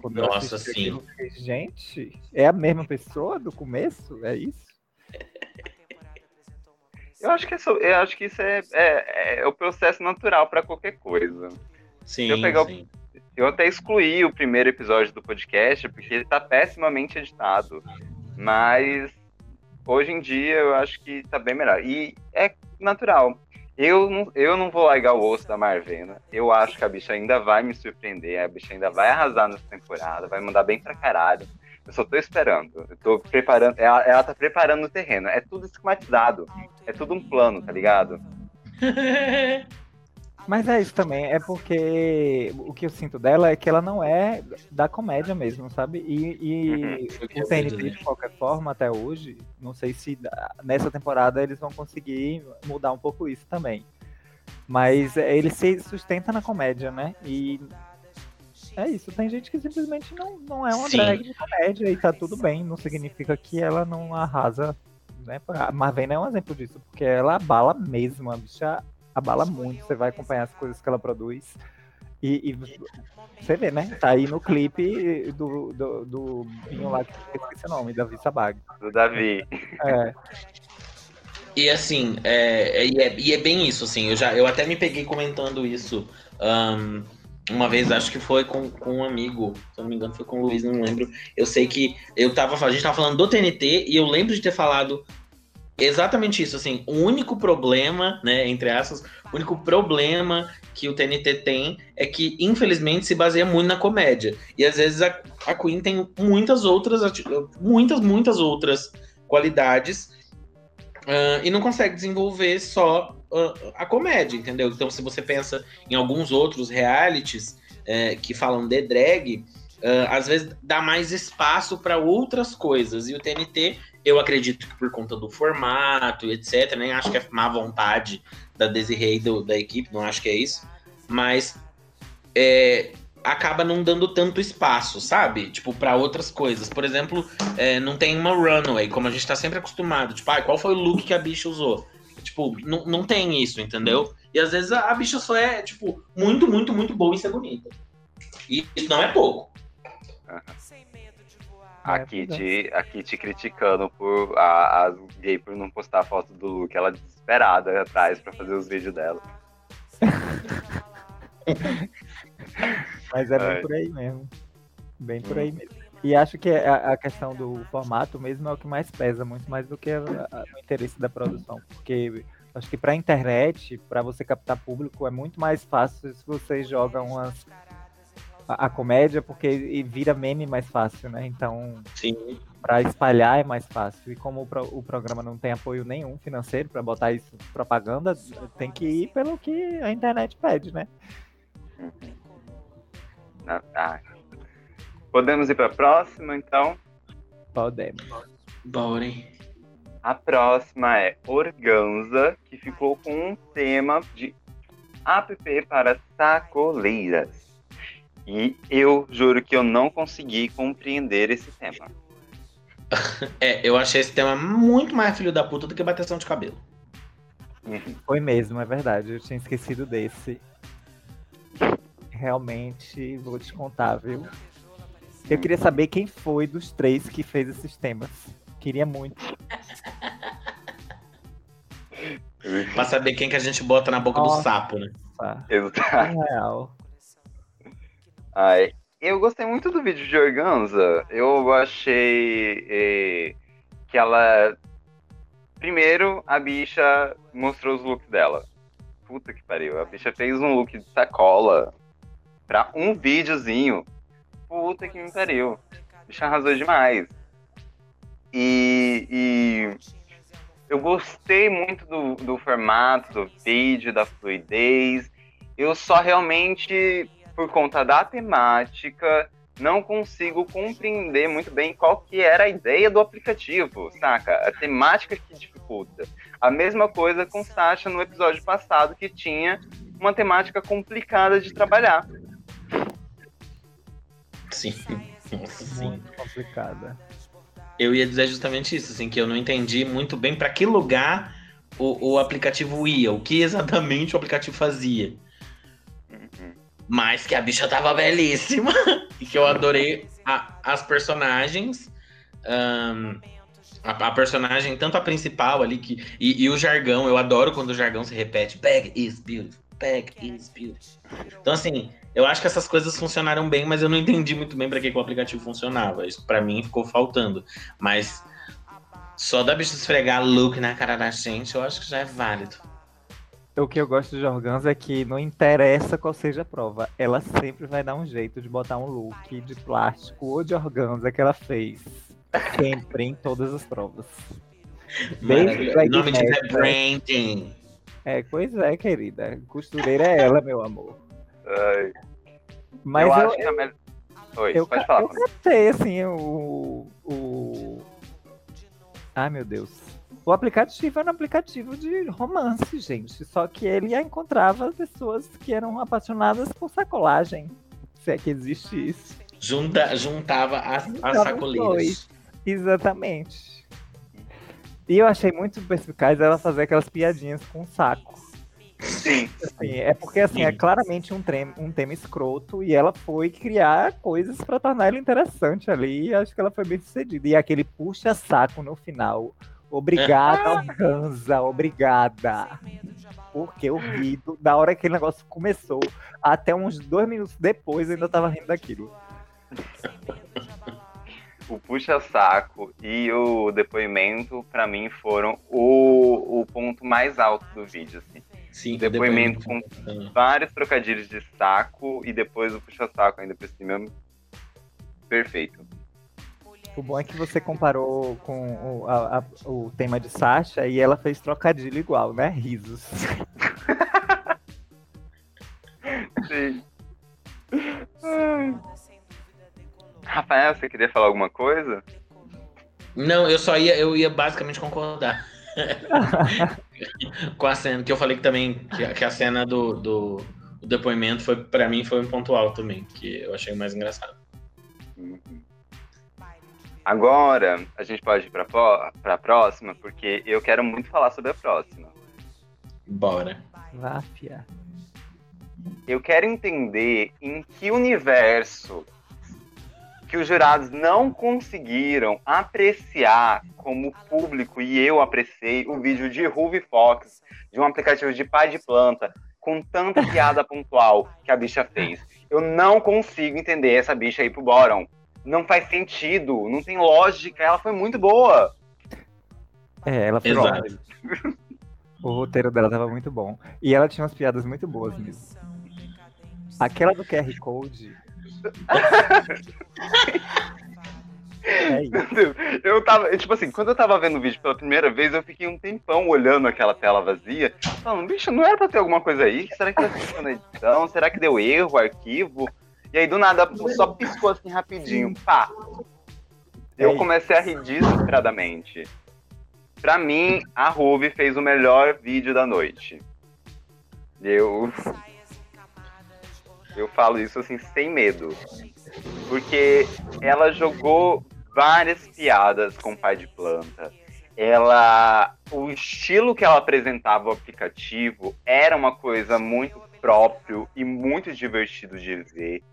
Quando Nossa, sim. aquilo, Gente, é a mesma pessoa do começo? É isso? Eu acho que isso, eu acho que isso é, é, é o processo natural para qualquer coisa. Sim, eu pegar o- sim. Eu até excluí o primeiro episódio do podcast porque ele tá pessimamente editado. Mas hoje em dia eu acho que tá bem melhor. E é natural. Eu não, eu não vou largar o osso da Marvena. Eu acho que a bicha ainda vai me surpreender. A bicha ainda vai arrasar nessa temporada. Vai mandar bem pra caralho. Eu só tô esperando. Eu tô preparando. Ela, ela tá preparando o terreno. É tudo esquematizado. É tudo um plano, tá ligado? Mas é isso também, é porque o que eu sinto dela é que ela não é da comédia mesmo, sabe? E, e Foi o TNT, de qualquer forma, até hoje, não sei se nessa temporada eles vão conseguir mudar um pouco isso também. Mas é, ele se sustenta na comédia, né? E É isso, tem gente que simplesmente não, não é uma Sim. drag de comédia e tá tudo bem, não significa que ela não arrasa, né? A Marvena é um exemplo disso, porque ela abala mesmo, a bicha abala muito, você vai acompanhar as coisas que ela produz. E, e você vê, né? Tá aí no clipe do, do, do Binho lá, que eu esqueci o nome, Davi Sabag. Do Davi. É, E assim, é, é- e, é, e é bem isso, assim, eu já eu até me peguei comentando isso ahn, uma vez, acho que foi com, com um amigo, se eu não me engano, foi com o Luiz, não lembro. Eu sei que eu tava, a gente tava falando do TNT e eu lembro de ter falado exatamente isso, assim, o único problema, né, entre essas, o único problema que o TNT tem é que, infelizmente, se baseia muito na comédia. E às vezes a, a Queen tem muitas outras, muitas, muitas outras qualidades ah, e não consegue desenvolver só ah, a comédia, entendeu? Então, se você pensa em alguns outros realities eh, que falam de drag, ah, às vezes dá mais espaço para outras coisas. E o TNT, eu acredito que por conta do formato etc., nem acho que é má vontade da Desiree e do- da equipe, não acho que é isso, mas é, acaba não dando tanto espaço, sabe? Tipo, para outras coisas. Por exemplo, é, não tem uma runway, como a gente tá sempre acostumado. Tipo, ah, qual foi o look que a bicha usou? Tipo, não, não tem isso, entendeu? E às vezes a, a bicha só é, tipo, muito, muito, muito boa em ser bonita. E isso não é pouco. A É, Kitty, a Kitty criticando por a, a gay por não postar a foto do look, ela desesperada atrás pra fazer os vídeos dela. Mas é bem Ai. por aí mesmo. Bem por Hum. aí mesmo. E acho que a, a questão do formato mesmo é o que mais pesa, muito mais do que a- a- o interesse da produção. Porque acho que pra internet, pra você captar público, é muito mais fácil se você joga umas. A, a comédia, porque e vira meme mais fácil, né? Então, pra espalhar é mais fácil. E como o, pro- o programa não tem apoio nenhum financeiro pra botar isso em propaganda, tem que ir pelo que a internet pede, né? Ah. Podemos ir pra próxima, então? Podemos. Bora. A próxima é Organza, que ficou com um tema de app para sacoleiras. E eu juro que eu não consegui compreender esse tema. É, eu achei esse tema muito mais filho da puta do que bateção de cabelo. Foi mesmo, é verdade. Eu tinha esquecido desse. Realmente, vou te contar, viu? Eu queria saber quem foi dos três que fez esses temas. Queria muito. Pra saber quem que a gente bota na boca Nossa. do sapo, né? Tá? Exato. Real. Ai, eu gostei muito do vídeo de Organza. Eu achei eh, que ela. Primeiro, a bicha mostrou os looks dela. Puta que pariu. A bicha fez um look de sacola pra um videozinho. Puta que me pariu. A bicha arrasou demais. E, e eu gostei muito do, do formato do vídeo, da fluidez. Eu só realmente por conta da temática, não consigo compreender muito bem qual que era a ideia do aplicativo, saca? A temática que dificulta. A mesma coisa com Sasha no episódio passado, que tinha uma temática complicada de trabalhar. Sim. Nossa, sim. Muito complicada. Eu ia dizer justamente isso, assim, que eu não entendi muito bem para que lugar o, o aplicativo ia, o que exatamente o aplicativo fazia. Mas que a bicha tava belíssima e que eu adorei a- as personagens. ahn, a, a personagem, tanto a principal ali, que, e, e o jargão, eu adoro quando o jargão se repete. Bag is beautiful, bag is beautiful. Então, assim, eu acho que essas coisas funcionaram bem, mas eu não entendi muito bem para que, que o aplicativo funcionava. Isso para mim ficou faltando. Mas só da bicha esfregar look na cara da gente, eu acho que já é válido. O que eu gosto de Organza é que não interessa qual seja a prova, ela sempre vai dar um jeito de botar um look de plástico ou de organza que ela fez. Sempre, em todas as provas. Desde nome disso é Race, branding. É, pois é, querida. Costureira é ela, meu amor. Ai, Mas eu, eu, acho que a melhor. Oi, eu, pode falar. eu captei, assim, o, o. Ai, meu Deus. O aplicativo era um aplicativo de romance, gente. Só que ele encontrava pessoas que eram apaixonadas por sacolagem. se é que existe isso. Junta, juntava as, as Juntava sacoleiras. dois. Exatamente. E eu achei muito perspicaz ela fazer aquelas piadinhas com o saco. Sim. Assim, é porque assim, é Sim. claramente um, trem, um tema escroto e ela foi criar coisas pra tornar ele interessante ali e acho que ela foi bem sucedida. E aquele puxa-saco no final. Obrigada, Organza, obrigada. Porque eu ri da hora que aquele negócio começou até uns dois minutos depois eu ainda tava rindo daquilo. O puxa-saco e o depoimento, pra mim, foram o, o ponto mais alto do vídeo. Assim. Sim, Depoimento com vários trocadilhos de saco e depois o puxa-saco ainda por cima. Perfeito. O bom é que você comparou com o, a- a- o tema de Sasha e ela fez trocadilho igual, né? Risos. Sim. Ai. Rafael, você queria falar alguma coisa? Não, eu só ia, eu ia basicamente concordar. com a cena, que eu falei que também, que, a- que a cena do, do, do depoimento foi, pra mim, foi um ponto alto também, que eu achei mais engraçado. Uhum. Agora, a gente pode ir pra, po- pra próxima, porque eu quero muito falar sobre a próxima. Bora. Váfia. Eu quero entender em que universo que os jurados não conseguiram apreciar como público, e eu apreciei, o vídeo de Ruby Fox, de um aplicativo de pai de planta, com tanta piada pontual que a bicha fez. Eu não consigo entender essa bicha aí pro Boron. Não faz sentido, não tem lógica, ela foi muito boa. É, ela foi Exato. ótima. O roteiro dela tava muito bom. E ela tinha umas piadas muito boas mesmo. Aquela do QR Code. é isso. Eu tava, tipo assim, quando eu tava vendo o vídeo pela primeira vez, eu fiquei um tempão olhando aquela tela vazia, falando, bicho, não era pra ter alguma coisa aí? Será que tá na edição? Será que deu erro, arquivo? E aí do nada só piscou assim rapidinho, pá. Eu É comecei a rir desesperadamente. Pra mim, a Ruby fez o melhor vídeo da noite. Eu. Eu falo isso assim sem medo. Porque ela jogou várias piadas com pai de planta. Ela. O estilo que ela apresentava o aplicativo era uma coisa muito próprio e muito divertido de ver.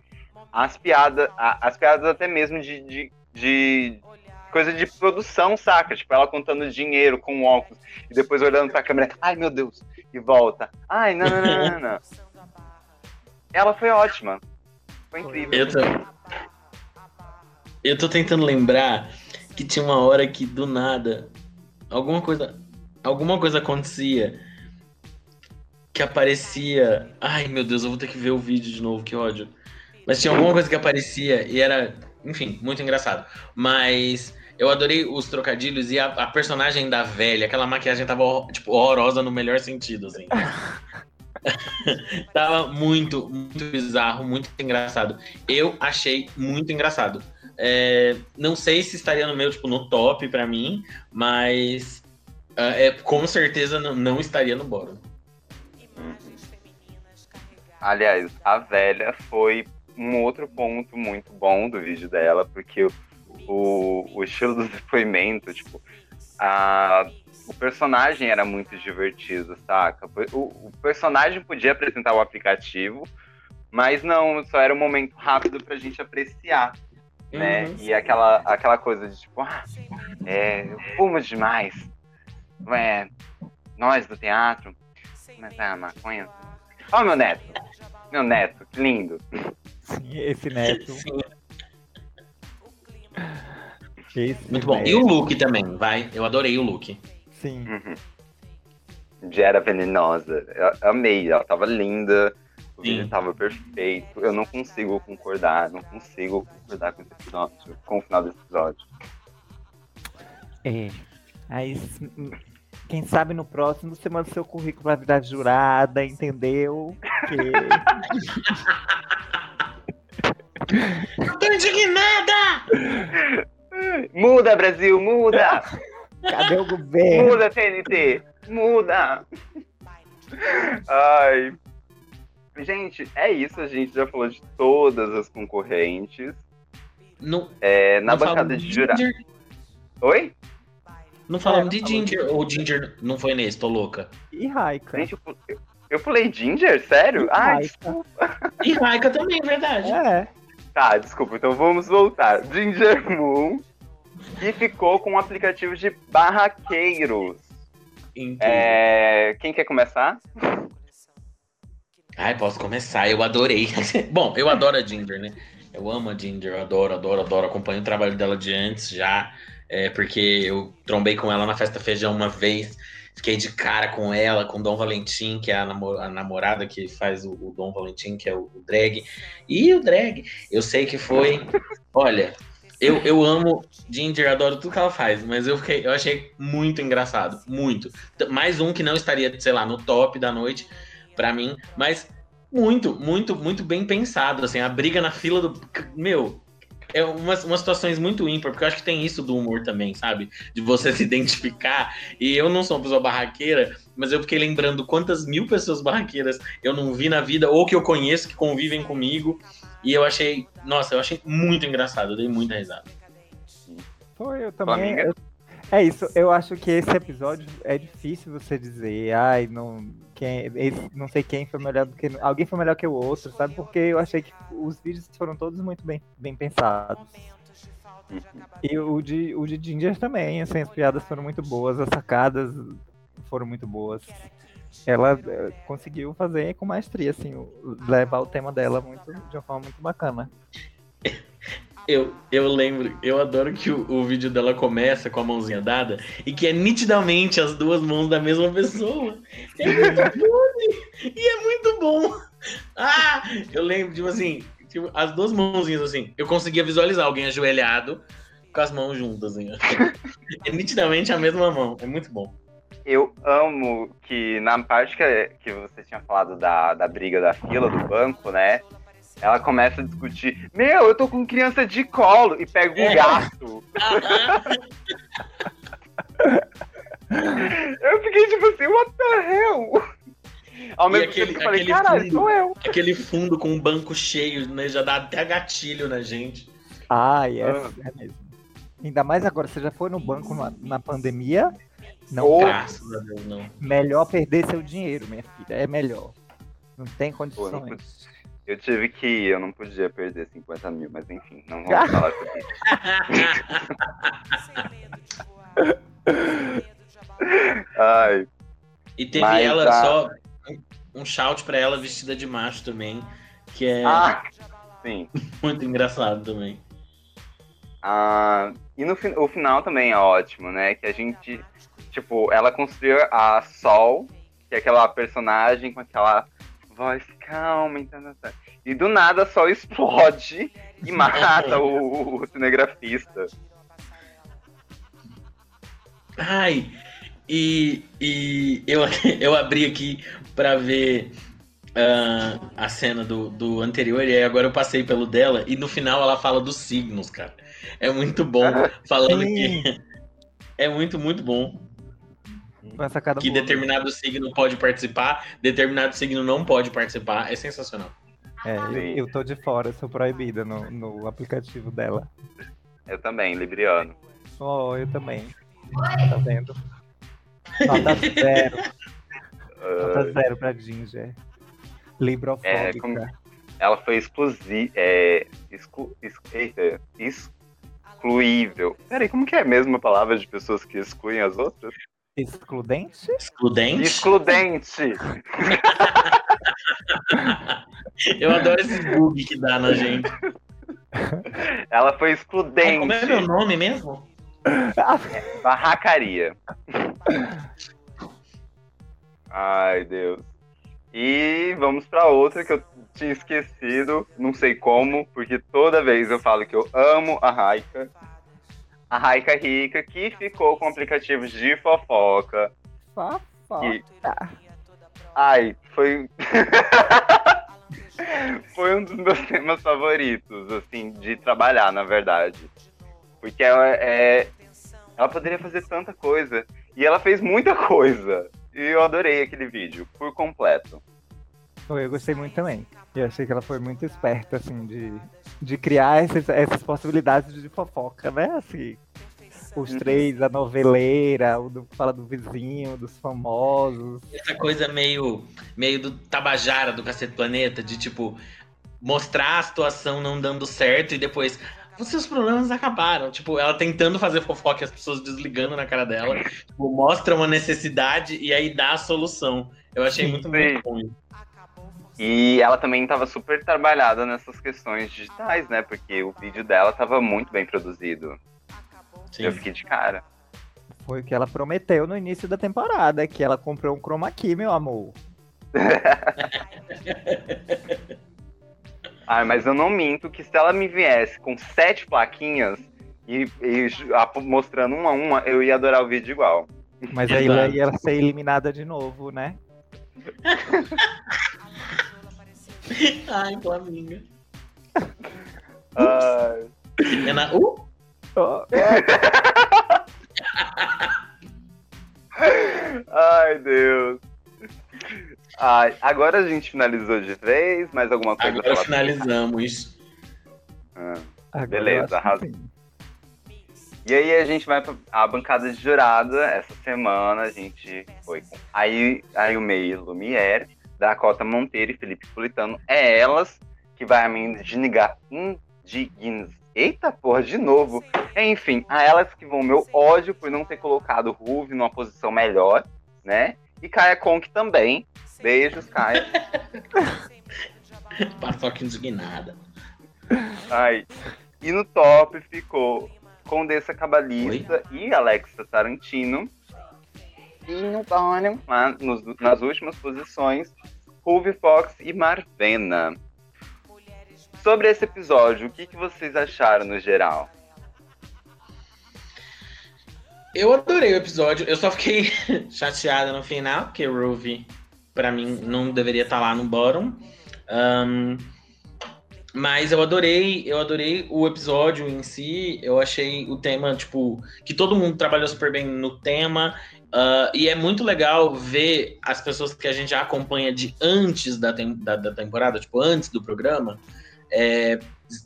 As piadas, as piadas até mesmo de, de, de coisa de produção, saca? Tipo, ela contando dinheiro com óculos e depois olhando pra câmera, ai meu Deus, e volta. Ai, não, não, não, não, não. Ela foi ótima. Foi incrível. Eu tô, eu tô tentando lembrar que tinha uma hora que do nada alguma coisa, alguma coisa acontecia que aparecia. Ai meu Deus, eu vou ter que ver o vídeo de novo, que ódio. Mas tinha alguma coisa que aparecia e era, enfim, muito engraçado. Mas eu adorei os trocadilhos e a, a personagem da velha, aquela maquiagem tava tipo horrorosa no melhor sentido, assim. Tava muito, muito bizarro, muito engraçado. Eu achei muito engraçado. É, não sei se estaria no meu, tipo, no top pra mim, mas ah, é, com certeza não, não estaria no bórum. Aliás, a velha foi um outro ponto muito bom do vídeo dela, porque o, o, estilo do depoimento, tipo, a, o personagem era muito divertido, saca? O, o personagem podia apresentar o aplicativo, mas não, só era um momento rápido pra gente apreciar, né? Uhum. E aquela, aquela coisa de tipo, ah, é, eu fumo demais. É, nós do teatro, mas a maconha. Ó, meu neto! Meu neto, que lindo. Sim, esse neto. Sim, Esse muito bom. neto. E o look também, vai. Eu adorei o look. Sim. Uhum. Já era venenosa. Eu amei, ela tava linda. O Sim. vídeo tava perfeito. Eu não consigo concordar, não consigo concordar com esse episódio, com o final desse episódio. É. Aí, quem sabe no próximo você manda seu currículo pra virar jurada, entendeu? Que... Eu tô indignada! Muda, Brasil, muda! Cadê o governo? muda, TNT! Muda! Ai. Gente, é isso. A gente já falou de todas as concorrentes. Não, É, na não bancada de de jurado. Ginger. Oi? Não falamos É, de Ginger. Ou Ginger não foi nesse, tô louca. E Raika. Gente, eu, eu, eu pulei Ginger? Sério? Ah, Raika. E Raika também, é verdade. É. Tá, desculpa, então vamos voltar. Ginger Moon, que ficou com o aplicativo de barraqueiros. É, quem quer começar? Ai, posso começar, eu adorei. Bom, eu adoro a Ginger, né? Eu amo a Ginger, adoro, adoro, adoro. Acompanho o trabalho dela de antes já, é, porque eu trombei com ela na Festa Feijão uma vez. Fiquei de cara com ela, com o Dom Valentim, que é a, namo- a namorada que faz o, o Dom Valentim, que é o, o drag. E o drag, eu sei que foi. Olha, eu, eu amo Ginger, adoro tudo que ela faz, mas eu, fiquei, eu achei muito engraçado. Muito. Mais um que não estaria, sei lá, no top da noite pra mim, mas muito, muito, muito bem pensado. Assim, a briga na fila do. Meu. É umas, umas situações muito ímpar, porque eu acho que tem isso do humor também, sabe? De você se identificar. E eu não sou uma pessoa barraqueira, mas eu fiquei lembrando quantas mil pessoas barraqueiras eu não vi na vida, ou que eu conheço, que convivem comigo. E eu achei, nossa, eu achei muito engraçado, eu dei muita risada. Foi, eu também. Eu- É isso, eu acho que esse episódio é difícil você dizer, ai, não, quem, esse- não sei quem foi melhor do que. Alguém foi melhor que o outro, sabe? Porque eu achei que os vídeos foram todos muito bem, bem pensados. E o de, o de Ginger também, assim, as piadas foram muito boas, as sacadas foram muito boas. Ela eh, conseguiu fazer com maestria, assim, levar o tema dela muito, de uma forma muito bacana. Eu, eu lembro, eu adoro que o, o vídeo dela começa com a mãozinha dada e que é nitidamente as duas mãos da mesma pessoa. É muito bom, e é muito bom. Ah, eu lembro, tipo assim, tipo, as duas mãozinhas assim, eu conseguia visualizar alguém ajoelhado com as mãos juntas, assim. É nitidamente a mesma mão, é muito bom. Eu amo que na parte que, que você tinha falado da, da briga da fila do banco, né? Ela começa a discutir, meu, eu tô com criança de colo e pega um É. gato. Eu fiquei tipo assim, what the hell? Ao E mesmo aquele- tempo que eu falei, aquele caralho, fundo. sou eu. Aquele fundo com um banco cheio, né? Já dá até gatilho na gente. Ah, é, Ah. é mesmo. Ainda mais agora, você já foi no banco na, na pandemia? Não, Ô, Graças a Deus, não. melhor perder seu dinheiro, minha filha. É melhor. Não tem condições. Eu tive que ir, eu não podia perder 50 mil, mas enfim, não vamos falar sobre isso. Ai, E teve Mas ela a- só um- shout pra ela vestida de macho também, que é ah, sim. muito engraçado também. Ah, e no o final também é ótimo, né? Que a gente, tipo, ela construiu a Sol, que é aquela personagem com aquela voz calma, então, tá, tá. e do nada Sol explode e mata o, o cinegrafista. Ai, e, e eu, eu abri aqui pra ver ah, a cena do, do anterior, e aí agora eu passei pelo dela, e no final ela fala dos signos, cara. É muito bom, falando Sim. que. É muito, muito bom. Que boa. determinado signo pode participar, determinado signo não pode participar. É sensacional. É, eu, tô de fora, sou proibida no, no aplicativo dela. Eu também, Libriano. Oh, eu também. Tá vendo? Nota zero. Nota zero pra Ginger. Librofóbica. É, como- ela foi exclusiva. É, exclu, eita, excluível. Peraí, como que é mesmo a palavra de pessoas que excluem as outras? Excludente? Excludente. Excludente! Eu adoro esse bug que dá na gente. Ela foi excludente. como é meu nome mesmo? Barracaria. Ai, Deus. E vamos pra outra que eu tinha esquecido, não sei como, porque toda vez eu falo que eu amo a Raika. A Raika Rica, que ficou com aplicativos de fofoca. Fofoca. Ai, foi. foi um dos meus temas favoritos, assim, de trabalhar, na verdade. Porque ela é. Ela poderia fazer tanta coisa. E ela fez muita coisa. E eu adorei aquele vídeo, por completo. Eu gostei muito também. Eu achei que ela foi muito esperta, assim, de, de criar essas, essas possibilidades de fofoca, né? Assim, os Uhum. três, a noveleira, o do, fala do vizinho, dos famosos. Essa coisa meio, meio do Tabajara do Cacete Planeta, de tipo, mostrar a situação não dando certo e depois. Os seus problemas acabaram. Tipo, ela tentando fazer fofoca e as pessoas desligando na cara dela. Tipo, mostra uma necessidade e aí dá a solução. Eu achei Sim, muito, muito bom. isso. E ela também estava super trabalhada nessas questões digitais, né? Porque o vídeo dela estava muito bem produzido. Sim. Eu fiquei de cara. Foi o que ela prometeu no início da temporada, que ela comprou um chroma key, meu amor. Ah, mas eu não minto que se ela me viesse com sete plaquinhas e, e a- mostrando uma a uma, eu ia adorar o vídeo igual. Mas aí ela ia ser eliminada de novo, né? Ai, Flaminga. Ai, É na... Uh! Ai, Deus. Ai, agora a gente finalizou de vez, mais alguma coisa Agora finalizamos. Ah. agora Beleza, sim. E aí a gente vai pra a bancada de jurada. Essa semana a gente foi com aí aí o meio Lumière, Dakota Monteiro e Felipe Politano. É elas que vai me indignar. Indign... Eita porra, de novo. Enfim, a elas que vão meu ódio por não ter colocado o Ruve numa posição melhor, né? E Kaia Conk também. Beijos, Kaia. Paçoca indignada. Ai. E no top ficou Condessa Cabalista e Alexa Tarantino. E no bottom, nas últimas posições, Ruby Fox e Marvena. Sobre esse episódio, o que, que vocês acharam no geral? Eu adorei o episódio. Eu só fiquei chateada no final, porque Ruby, pra mim, não deveria estar lá no bottom. Ahn, mas eu adorei, eu adorei o episódio em si. Eu achei o tema, tipo, que todo mundo trabalhou super bem no tema. ah, e é muito legal ver as pessoas que a gente já acompanha de antes da, tem- da, da temporada, tipo, antes do programa, é,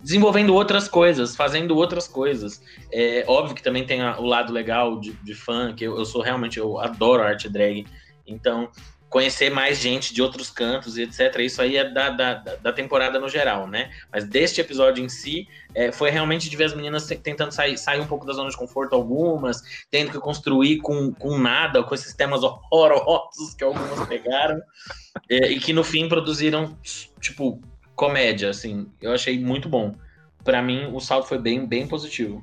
desenvolvendo outras coisas, fazendo outras coisas. É óbvio que também tem o lado legal de, de fã, que eu, eu sou realmente, eu adoro arte drag. Então, conhecer mais gente de outros cantos e etc. Isso aí é da, da, da- da temporada no geral, né? Mas deste episódio em si, é, foi realmente de ver as meninas te- tentando sair, sair um pouco da zona de conforto, algumas, tendo que construir com, com nada, com esses temas horrorosos que algumas pegaram, é, e que no fim produziram, tipo, comédia, assim. Eu achei muito bom. Pra mim, o salto foi bem, bem positivo.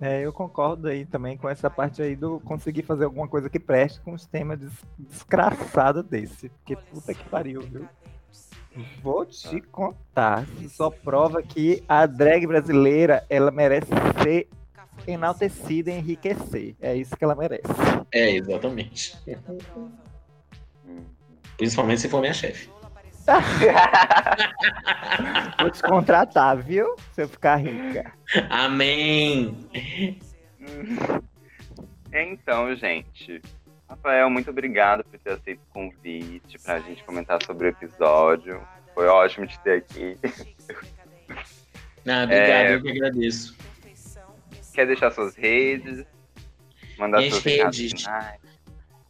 É, eu concordo aí também com essa parte aí do conseguir fazer alguma coisa que preste com os temas des desgraçados desse. Porque puta que pariu, viu? Vou te contar. Isso só prova que a drag brasileira ela merece ser enaltecida e enriquecer. É isso que ela merece. É, exatamente. Principalmente se for minha chefe. Vou te contratar, viu? Se eu ficar rica. Amém! Então, gente, Rafael, muito obrigado por ter aceito o convite pra gente comentar sobre o episódio. Foi ótimo te ter aqui. Ah, obrigado, É. eu que agradeço. Quer deixar suas redes? Mandar Minhas seus recados redes. finais?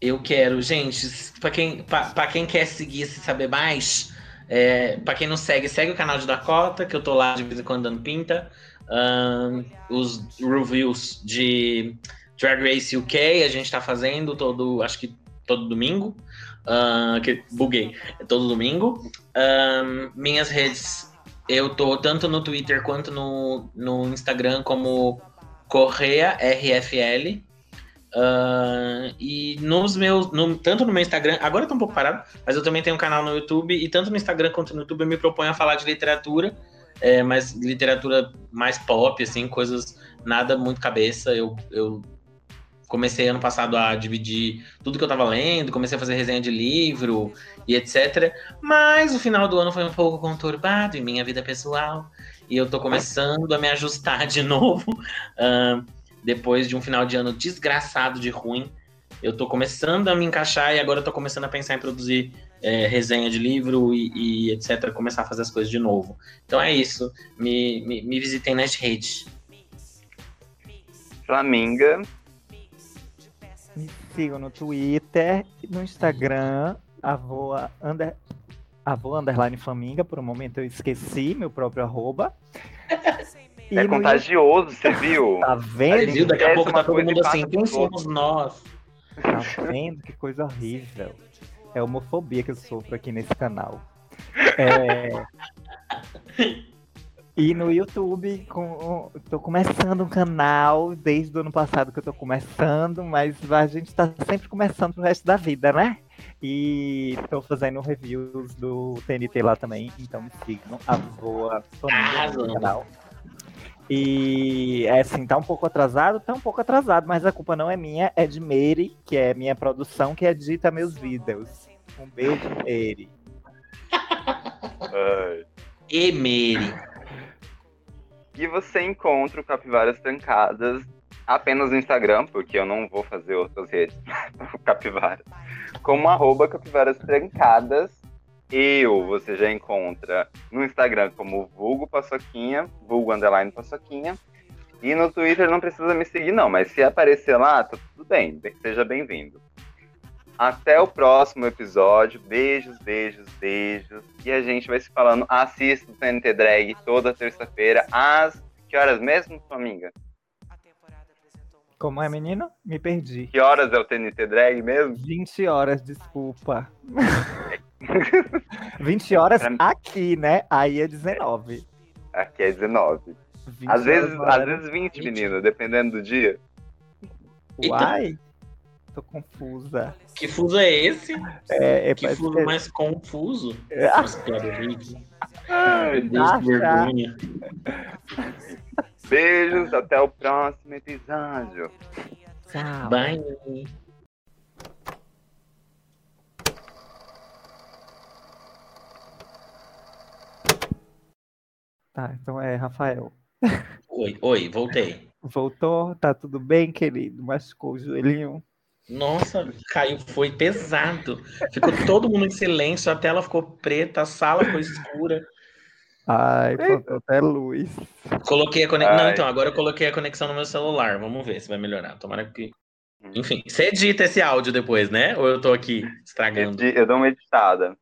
Eu quero, gente, pra quem, pra, quem quer seguir e saber mais, é, pra quem não segue, segue o canal de Dakota, que eu tô lá de vez em quando dando pinta. Ahn, os reviews de Drag Race UK a gente tá fazendo todo, acho que todo domingo. Ahn, que buguei, é todo domingo. Ahn, minhas redes, eu tô tanto no Twitter quanto no, no Instagram como Correia RFL. Ah, e nos meus, no- tanto no meu Instagram, agora eu tô um pouco parado, mas eu também tenho um canal no YouTube, e tanto no Instagram quanto no YouTube eu me proponho a falar de literatura, é, mas literatura mais pop, assim, coisas nada muito cabeça. Eu, eu comecei ano passado a dividir tudo que eu tava lendo, comecei a fazer resenha de livro e etc. Mas o final do ano foi um pouco conturbado em minha vida pessoal, e eu tô começando a me ajustar de novo. Ah, depois de um final de ano desgraçado de ruim. Eu tô começando a me encaixar e agora eu tô começando a pensar em produzir é, resenha de livro e, e, etc., começar a fazer as coisas de novo. Então é isso. Me, me, me visitem nas redes. Flaminga. Me sigam no Twitter, no Instagram, avoa, under, avô underline Flaminga. Por um momento eu esqueci meu próprio arroba. E é contagioso, você viu? Tá vendo? Viu? Daqui a pouco tá todo mundo assim, quem somos nós? Tá vendo? Que coisa horrível. É homofobia que eu sofro aqui nesse canal. É... E no YouTube, com, tô começando um canal desde o ano passado que eu tô começando, mas a gente tá sempre começando pro resto da vida, né? E tô fazendo reviews do TNT lá também, então me sigam, a boa no canal. E é assim, tá um pouco atrasado, tá um pouco atrasado, mas a culpa não é minha, é de Mary, que é minha produção, que edita meus vídeos. Um beijo, Mary. e Mary. E você encontra o Capivaras Trancadas apenas no Instagram, porque eu não vou fazer outras redes Capivaras, como arroba Capivaras Trancadas. Eu você já encontra no Instagram como vulgo paçoquinha, vulgo underline paçoquinha. E no Twitter não precisa me seguir não, mas se aparecer lá, tá tudo bem, seja bem-vindo. Até o próximo episódio. Beijos, beijos, beijos. E a gente vai se falando. Assista o TNT Drag toda terça-feira. Às que horas mesmo, sua amiga? Como é, menino? Me perdi. Que horas é o TNT Drag mesmo? 20 horas, desculpa. 20 horas aqui, né? Aí é 19. Aqui é 19. Às vezes, às vezes 20, 20, menino, dependendo do dia. Uai! tô confusa. Que fuso é esse? É, é que fuso mais confuso? É. Ai, Deus, que vergonha. Beijos, até o próximo episódio. Tchau. Bye. Tá, então é Rafael. Oi, oi, voltei. Voltou? Tá tudo bem, querido? Machucou o joelhinho? Nossa, caiu, foi pesado. Ficou todo mundo em silêncio, a tela ficou preta, a sala ficou escura. Ai, faltou até luz. Coloquei a conexão. Não, então, agora eu coloquei a conexão no meu celular. Vamos ver se vai melhorar. Tomara que. Enfim, você edita esse áudio depois, né? Ou eu tô aqui estragando? Eu dou uma editada.